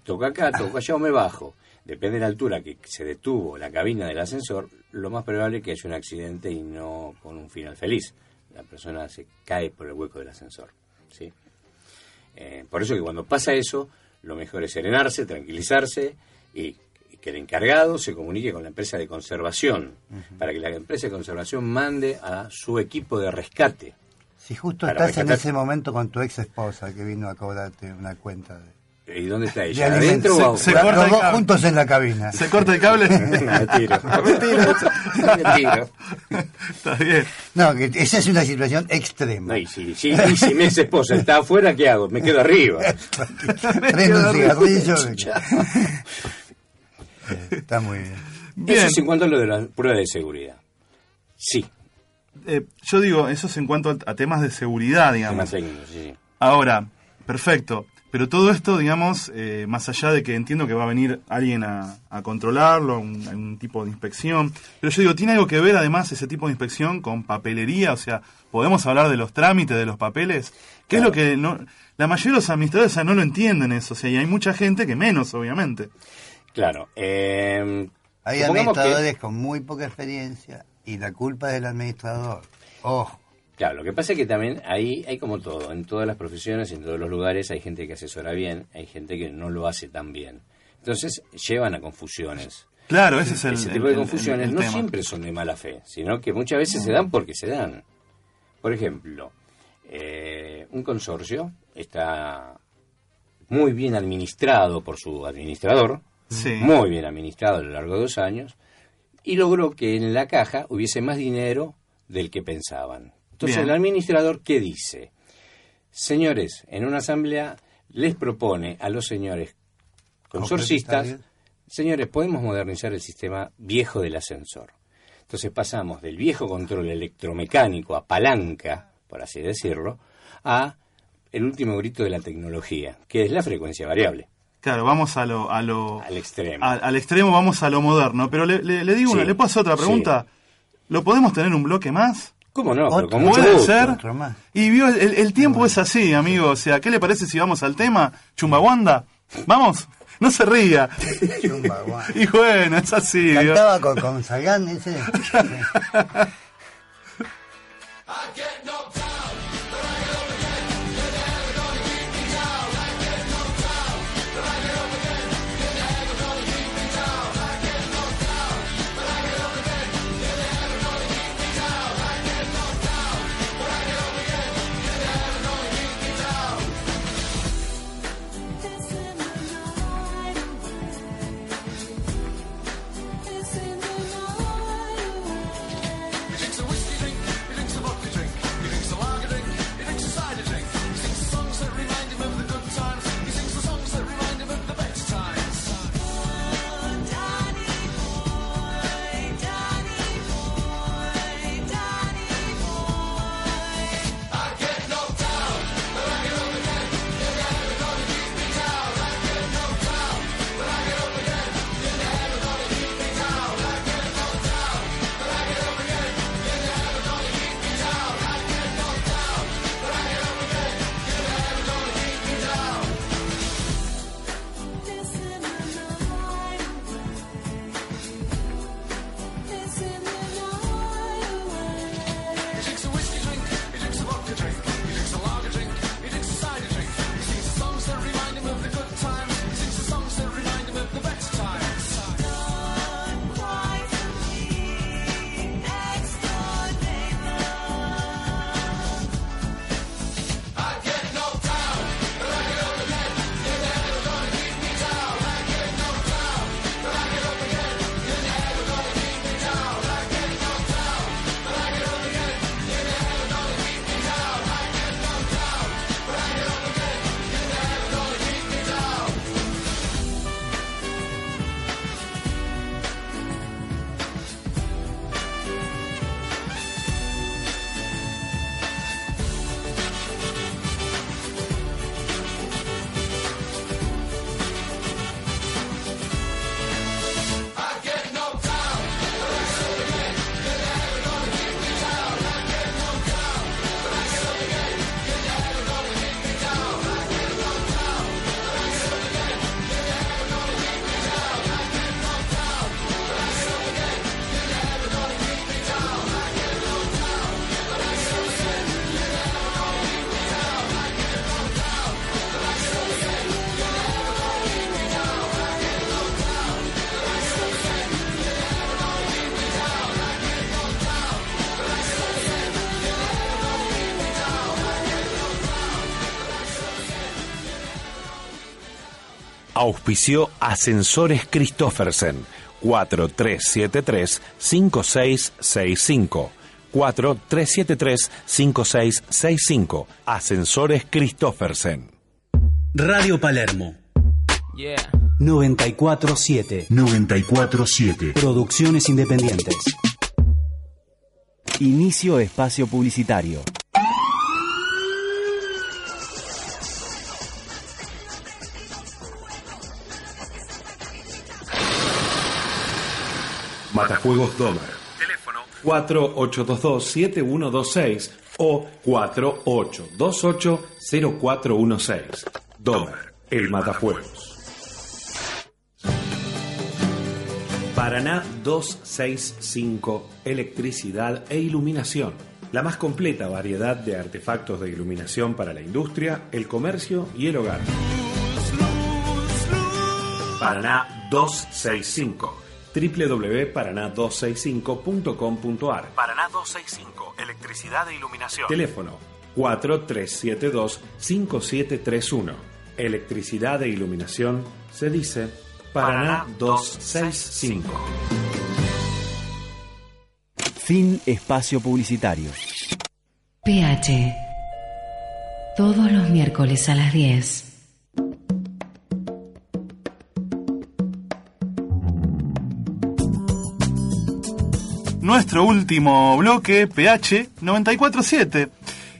Toca acá, toca allá o me bajo. Depende de la altura que se detuvo la cabina del ascensor, lo más probable es que haya un accidente y no con un final feliz. La persona se cae por el hueco del ascensor. ¿Sí? Eh, por eso que cuando pasa eso, lo mejor es serenarse, tranquilizarse y, que el encargado se comunique con la empresa de conservación, para que la empresa de conservación mande a su equipo de rescate. Si justo estás en ese momento con tu ex esposa que vino a cobrarte una cuenta de, ¿Y dónde está ella? ¿Adentro o Se- corta Los el dos cable. juntos en la cabina. ¿Se corta el cable? [LAUGHS] Retiro. Retiro. Está bien. No, que esa es una situación extrema. No, y si, si, y si mi ex esposa está afuera, ¿qué hago? Me quedo arriba. [LAUGHS] Prendo un cigarrillo. [LAUGHS] Eh, Está muy bien. Bien. Eso es en cuanto a lo de la prueba de seguridad. Sí, Eh, yo digo, eso es en cuanto a, a temas de seguridad, digamos. técnico, sí, sí. Ahora, perfecto. Pero todo esto, digamos, eh, más allá de que entiendo que va a venir alguien a, a controlarlo, un, un tipo de inspección, pero yo digo, ¿tiene algo que ver además ese tipo de inspección con papelería? O sea, ¿podemos hablar de los trámites, de los papeles? ¿Qué es lo que no, la mayoría de los administradores o sea, no lo entienden eso? O sea, y hay mucha gente que menos, obviamente. Claro. Eh, Hay que- administradores con muy poca experiencia y la culpa es del administrador. Ojo. Claro, lo que pasa es que también hay, hay como todo, en todas las profesiones, en todos los lugares, hay gente que asesora bien, hay gente que no lo hace tan bien. Entonces llevan a confusiones. Claro, ese es el, Ese tipo de el- confusiones el no tema. siempre son de mala fe, sino que muchas veces se dan porque se dan. Por ejemplo, eh, un consorcio está muy bien administrado por su administrador, Sí. muy bien administrado a lo largo de dos años, y logró que en la caja hubiese más dinero del que pensaban. Entonces Bien. el administrador, ¿qué dice? Señores, en una asamblea les propone a los señores consorcistas, señores, podemos modernizar el sistema viejo del ascensor. Entonces pasamos del viejo control electromecánico a palanca, por así decirlo, a el último grito de la tecnología, que es la frecuencia variable, Claro, vamos a lo, a lo, al extremo. al, al extremo, vamos a lo moderno. Pero le, le- le digo una, le hacer otra pregunta. ¿Lo podemos tener un bloque más? ¿Cómo no? Pero Otro. con ¿Puede gusto. ser? Otro más. Y vio, el, el- el tiempo es así, amigo. O sea, ¿qué le parece si vamos al tema? ¿Chumbawanda? ¿Vamos? No se ría. Chumba, guau. [LAUGHS] Y bueno, es así. Cantaba con, con Sagán ese. [LAUGHS] auspició Ascensores Christoffersen 4373-5665. 4373-5665. Ascensores Christoffersen. Radio Palermo. Yeah. 947. 947. Producciones independientes. Inicio espacio publicitario. Matajuegos Domer. Teléfono 4822-7126 o 4828-0416. Domer, el Matajuegos. Paraná 265, electricidad e iluminación. La más completa variedad de artefactos de iluminación para la industria, el comercio y el hogar. Paraná 265 www.paraná265.com.ar Paraná 265, electricidad e iluminación. Teléfono 4372-5731. Electricidad e iluminación se dice Paraná 265. Fin espacio publicitario. PH. Todos los miércoles a las 10. Nuestro último bloque, PH 947.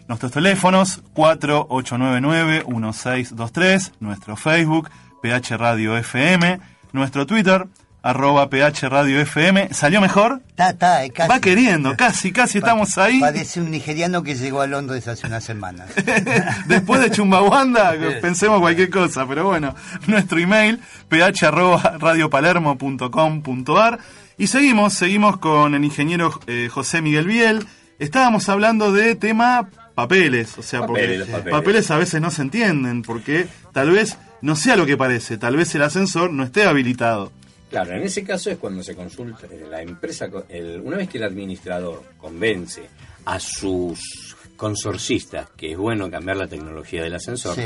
Nuestros teléfonos 4899-1623, nuestro Facebook, PH Radio FM, nuestro Twitter, arroba PH Radio FM. ¿Salió mejor? Ta, ta, eh, casi. Va queriendo, casi, casi estamos ahí. Parece un nigeriano que llegó a Londres hace unas semanas. [LAUGHS] Después de Chumbawanda, pensemos cualquier cosa, pero bueno, nuestro email, ph arroba radiopalermo.com.ar. Y seguimos, seguimos con el ingeniero eh, José Miguel Biel. Estábamos hablando de tema papeles, o sea, Papeles, porque papeles. papeles a veces no se entienden, porque tal vez no sea lo que parece, tal vez el ascensor no esté habilitado. Claro, en ese caso es cuando se consulta eh, la empresa, el- una vez que el administrador convence a sus consorcistas que es bueno cambiar la tecnología del ascensor, Sí.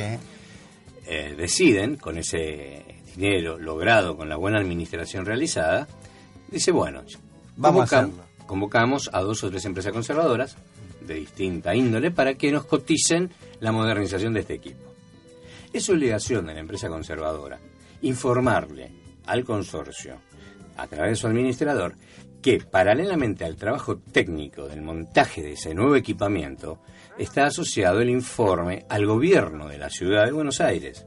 eh, deciden, con ese dinero logrado con la buena administración realizada, dice, bueno, Vamos a convocamos a dos o tres empresas conservadoras de distinta índole para que nos coticen la modernización de este equipo. Es obligación de la empresa conservadora informarle al consorcio, a través de su administrador, que paralelamente al trabajo técnico del montaje de ese nuevo equipamiento, está asociado el informe al gobierno de la ciudad de Buenos Aires.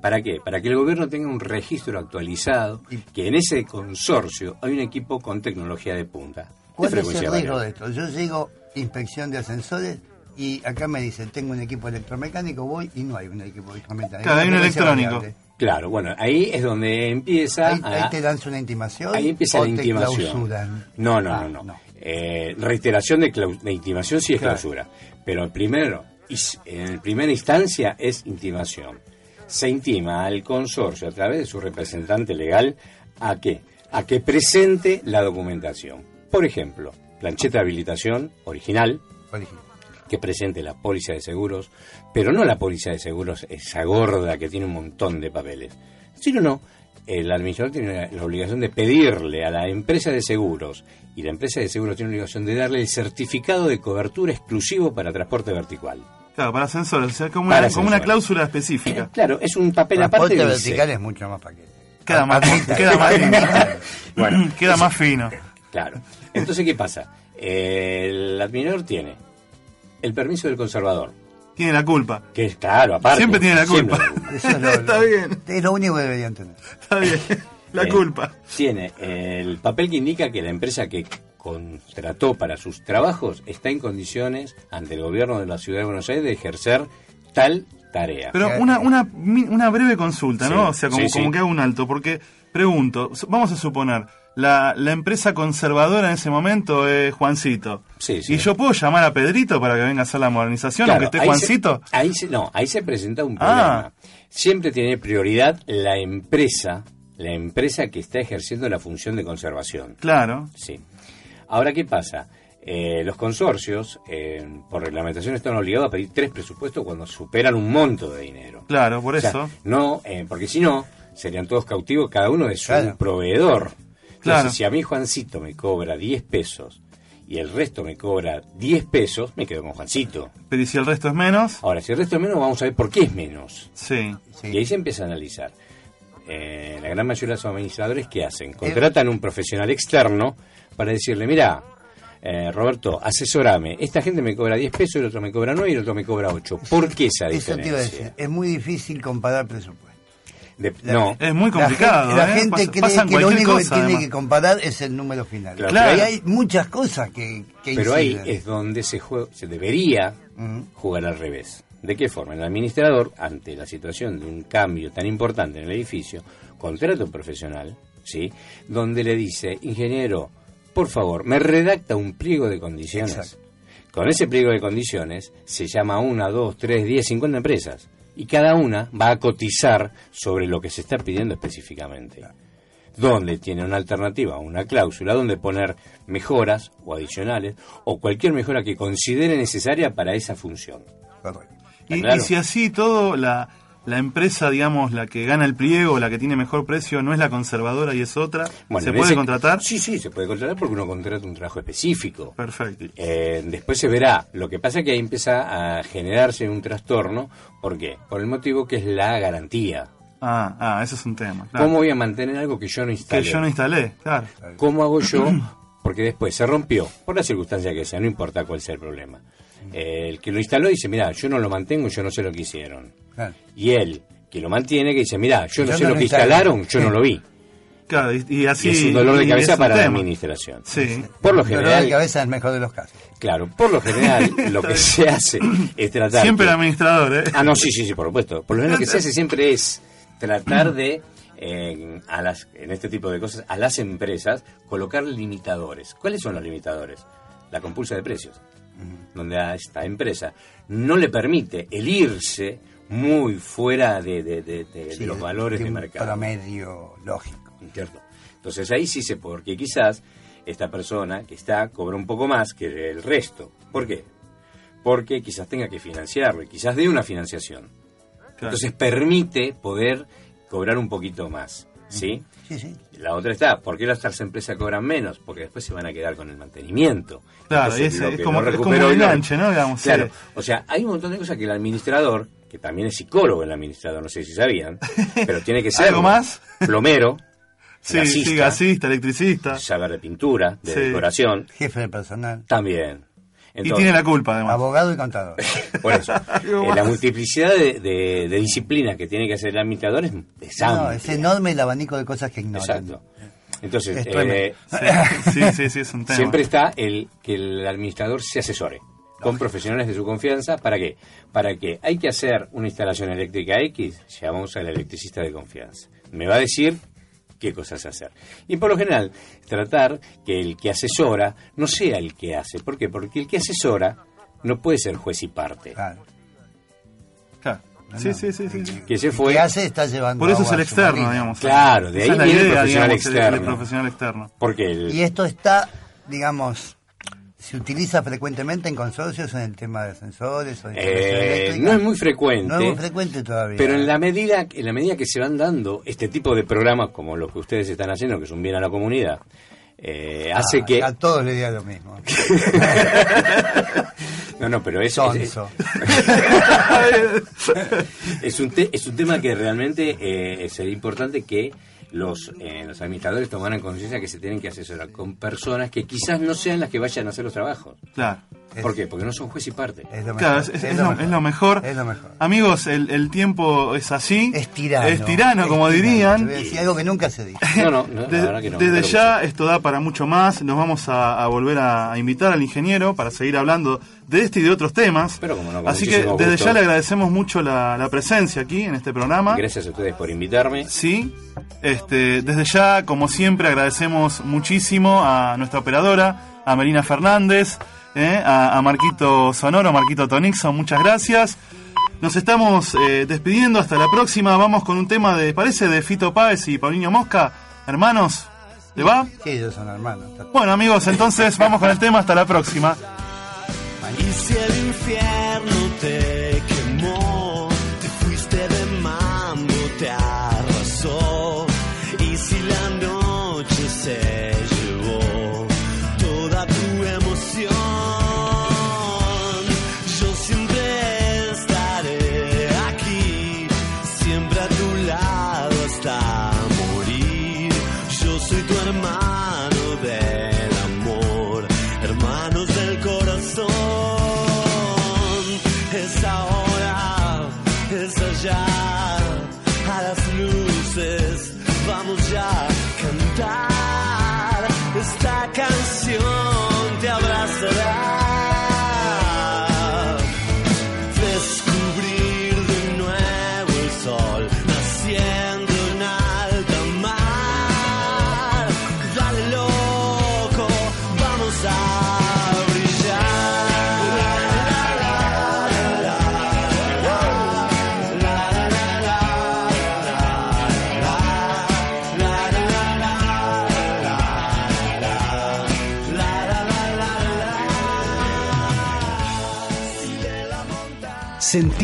¿Para qué? Para que el gobierno tenga un registro actualizado, que en ese consorcio hay un equipo con tecnología de punta. de ¿Cuál es el riesgo de esto? Yo llego, inspección de ascensores, y acá me dicen, tengo un equipo electromecánico, voy y no hay un equipo electromecánico. Claro, hay un electrónico. Claro, bueno, ahí es donde empieza Ahí, a- ahí te dan una intimación Ahí empieza o la te intimación. clausuran. No, no, Ah, no. no. Eh, reiteración de, de intimación sí es Claro. clausura. Pero el primero, en primera instancia es intimación. Se intima al consorcio a través de su representante legal a qué? A que presente la documentación. Por ejemplo, plancheta de habilitación original, Original. Que presente la póliza de seguros, pero no la póliza de seguros esa gorda que tiene un montón de papeles, sino no, el administrador tiene la, obligación de pedirle a la empresa de seguros y la empresa de seguros tiene la obligación de darle el certificado de cobertura exclusivo para transporte vertical. Claro, para ascensores, o sea, como Para una, como una ascensores. cláusula específica. [COUGHS] Claro, es un papel aparte Transporte que dice- vertical es mucho más paquete. Queda más, queda más fino. [LAUGHS] Bueno, queda más fino. Claro. Entonces, ¿qué pasa? El administrador tiene el permiso del conservador, Tiene la culpa. que es claro, aparte. Siempre tiene la culpa. la [LAUGHS] culpa. Eso es lo- [LAUGHS] Está bien. Es lo único que deberían tener. Está bien. [LAUGHS] La Eh, culpa. Tiene el papel que indica que la empresa que contrató para sus trabajos está en condiciones ante el gobierno de la ciudad de Buenos Aires de ejercer tal tarea. Pero una, una, mi- una breve consulta, ¿no? Sí, O sea, como, sí, sí. como que hago un alto, porque pregunto, vamos a suponer, la, la empresa conservadora en ese momento es Juancito. Sí, sí. ¿Y yo puedo llamar a Pedrito para que venga a hacer la modernización, Claro, aunque esté ahí Juancito? se- ahí se, no, ahí se presenta un Ah. problema. Siempre tiene prioridad la empresa, la empresa que está ejerciendo la función de conservación. Claro. Sí. Ahora, ¿qué pasa? Eh, los consorcios, eh, por reglamentación, están obligados a pedir tres presupuestos cuando superan un monto de dinero. Claro, por O sea, eso. no, eh, porque si no, serían todos cautivos, cada uno de su Claro. proveedor. Entonces, Claro. si a mí Juancito me cobra 10 pesos y el resto me cobra 10 pesos, me quedo con Juancito. Pero ¿y si el resto es menos? Ahora, si el resto es menos, vamos a ver por qué es menos. Sí. Y ahí se empieza a analizar. Eh, la gran mayoría de los administradores, ¿qué hacen? Contratan un profesional externo para decirle, mira, eh, Roberto, asesorame, esta gente me cobra 10 pesos, el otro me cobra 9 y el otro me cobra 8. ¿Por qué esa Eso te iba a diferencia? decir. Es muy difícil comparar presupuestos. De- La- no, Es muy La complicado. la ¿eh? gente cree que lo único cosa, que tiene que comparar es el número final. Claro. Claro. hay muchas cosas que, que pero ahí es donde se, juega, se debería jugar al revés. ¿De qué forma? El administrador, ante la situación de un cambio tan importante en el edificio, contrata un profesional, ¿sí? Donde le dice, ingeniero, por favor, me redacta un pliego de condiciones. Exacto. Con ese pliego de condiciones se llama una, dos, tres, diez, cincuenta empresas. Y cada una va a cotizar sobre lo que se está pidiendo específicamente. Donde tiene una alternativa, una cláusula, donde poner mejoras o adicionales o cualquier mejora que considere necesaria para esa función. Correcto. Y, si así todo, la, la empresa, digamos, la que gana el pliego, la que tiene mejor precio, no es la conservadora y es otra, Bueno, ¿se puede contratar? Sí, sí, se puede contratar porque uno contrata un trabajo específico. Perfecto. Eh, después se verá. Lo que pasa es que ahí empieza a generarse un trastorno. ¿Por qué? Por el motivo que es la garantía. Ah, ah, eso es un tema. claro. ¿Cómo voy a mantener algo que yo no Que instalé? yo no instalé, claro. ¿Cómo hago yo? Porque después se rompió, por la circunstancia que sea, no importa cuál sea el problema. Eh, el que lo instaló dice, mira, yo no lo mantengo, yo no sé lo que hicieron. Claro. Y él, que lo mantiene, que dice, mira, yo no Yo sé no lo que instalé". instalaron, yo no lo vi. [LAUGHS] Claro, y, y así. y es un dolor de cabeza para la administración. Sí. Por lo El dolor general, de cabeza es el mejor de los casos. claro, por lo general, [LAUGHS] lo que se hace es tratar... Siempre que- el administrador, ¿eh? Ah, no, sí, sí, sí, por supuesto. Por lo general lo que se hace siempre es tratar de, eh, a las, en este tipo de cosas, a las empresas, colocar limitadores. ¿Cuáles son los limitadores? La compulsa de precios, donde a esta empresa no le permite el irse muy fuera de, de- de- de- de Sí, los valores de un mercado. promedio lógico. ¿Cierto? Entonces ahí sí se puede, porque quizás esta persona que está cobra un poco más que el resto. ¿Por qué? Porque quizás tenga que financiarlo y quizás dé una financiación. Claro. Entonces permite poder cobrar un poquito más. ¿Sí? Sí, sí. La otra está, ¿por qué las empresas cobran menos? Porque después se van a quedar con el mantenimiento. Claro, Entonces, ese es como- no es como no- enganche, ¿no? Digamos, claro. sí. O sea, hay un montón de cosas que el administrador, que también es psicólogo el administrador, no sé si sabían, [LAUGHS] pero tiene que ser ¿Algo más? plomero, [LAUGHS] Sí, gasista, sí, gasista, electricista. saber de pintura, de Sí. decoración, Jefe de personal. también. Y tiene la culpa, además. Abogado y contador. [LAUGHS] Por eso, eh, la multiplicidad de, de, de disciplinas que tiene que hacer el administrador es, es No, es enorme el abanico de cosas que ignoran. Exacto. Entonces, Es eh, sí, sí, sí, es un tema. siempre está el que el administrador se asesore con profesionales de su confianza. ¿Para qué? Para que hay que hacer una instalación eléctrica X, llamamos al electricista de confianza. Me va a decir qué cosas hacer. Y por lo general, tratar que el que asesora no sea el que hace. ¿Por qué? Porque el que asesora no puede ser juez y parte. Claro. Claro. Sí, sí, sí, sí. sí. Que se fue... ¿Qué hace? Está llevando Por eso es el externo, digamos. Claro, de ahí viene el profesional digamos, el- El, externo. profesional externo. Porque el, Y esto está, digamos, se utiliza frecuentemente en consorcios en el tema de ascensores o de Eh, no es muy frecuente. No es muy frecuente todavía. Pero en la medida en la medida que se van dando este tipo de programas como los que ustedes están haciendo, que es un bien a la comunidad, eh, hace Ah, que A todos les diría lo mismo. [LAUGHS] no no pero eso es, [LAUGHS] es un te- es un tema que realmente eh, sería importante que los, eh, los administradores tomaran conciencia que se tienen que asesorar con personas que quizás no sean las que vayan a hacer los trabajos. Claro. ¿Por qué? Porque no son juez y parte. Es lo mejor. Claro, es, es- es lo, es lo mejor. Es lo mejor. Amigos, el, el tiempo es así. Es tirano. Es tirano, Es como tirano. Te dirían. voy a decir algo que nunca se dice. No, no, no, De- que no. desde ya esto da para mucho más. Nos vamos a, a volver a, a invitar al ingeniero para seguir hablando de este y de otros temas. Pero como no, con Así que desde gusto. ya le agradecemos mucho la, la presencia aquí en este programa. Gracias a ustedes por invitarme. Sí, este, desde ya, como siempre, agradecemos muchísimo a nuestra operadora, a Melina Fernández, eh, a, a Marquito Sonoro, Marquito Tonixon, muchas gracias. Nos estamos eh, despidiendo, hasta la próxima. Vamos con un tema de, parece, de Fito Páez y Paulinho Mosca. Hermanos, ¿le va? Sí, ellos son hermanos. Bueno, amigos, entonces vamos con el tema, hasta la próxima. Y si el infierno te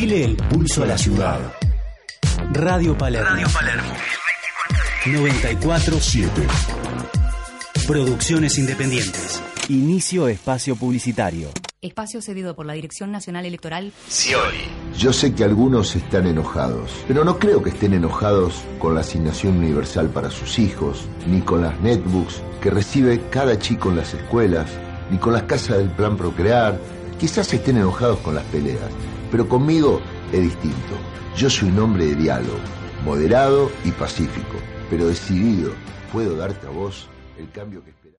Sentile el pulso a la ciudad. Radio Palermo. Radio Palermo. 947. Producciones independientes. Inicio espacio publicitario. Espacio cedido por la Dirección Nacional Electoral. Scioli. Yo sé que algunos están enojados, pero no creo que estén enojados con la asignación universal para sus hijos, ni con las netbooks que recibe cada chico en las escuelas, ni con las casas del plan Procrear. Quizás estén enojados con las peleas, pero conmigo es distinto. Yo soy un hombre de diálogo, moderado y pacífico, pero decidido. Puedo darte a vos el cambio que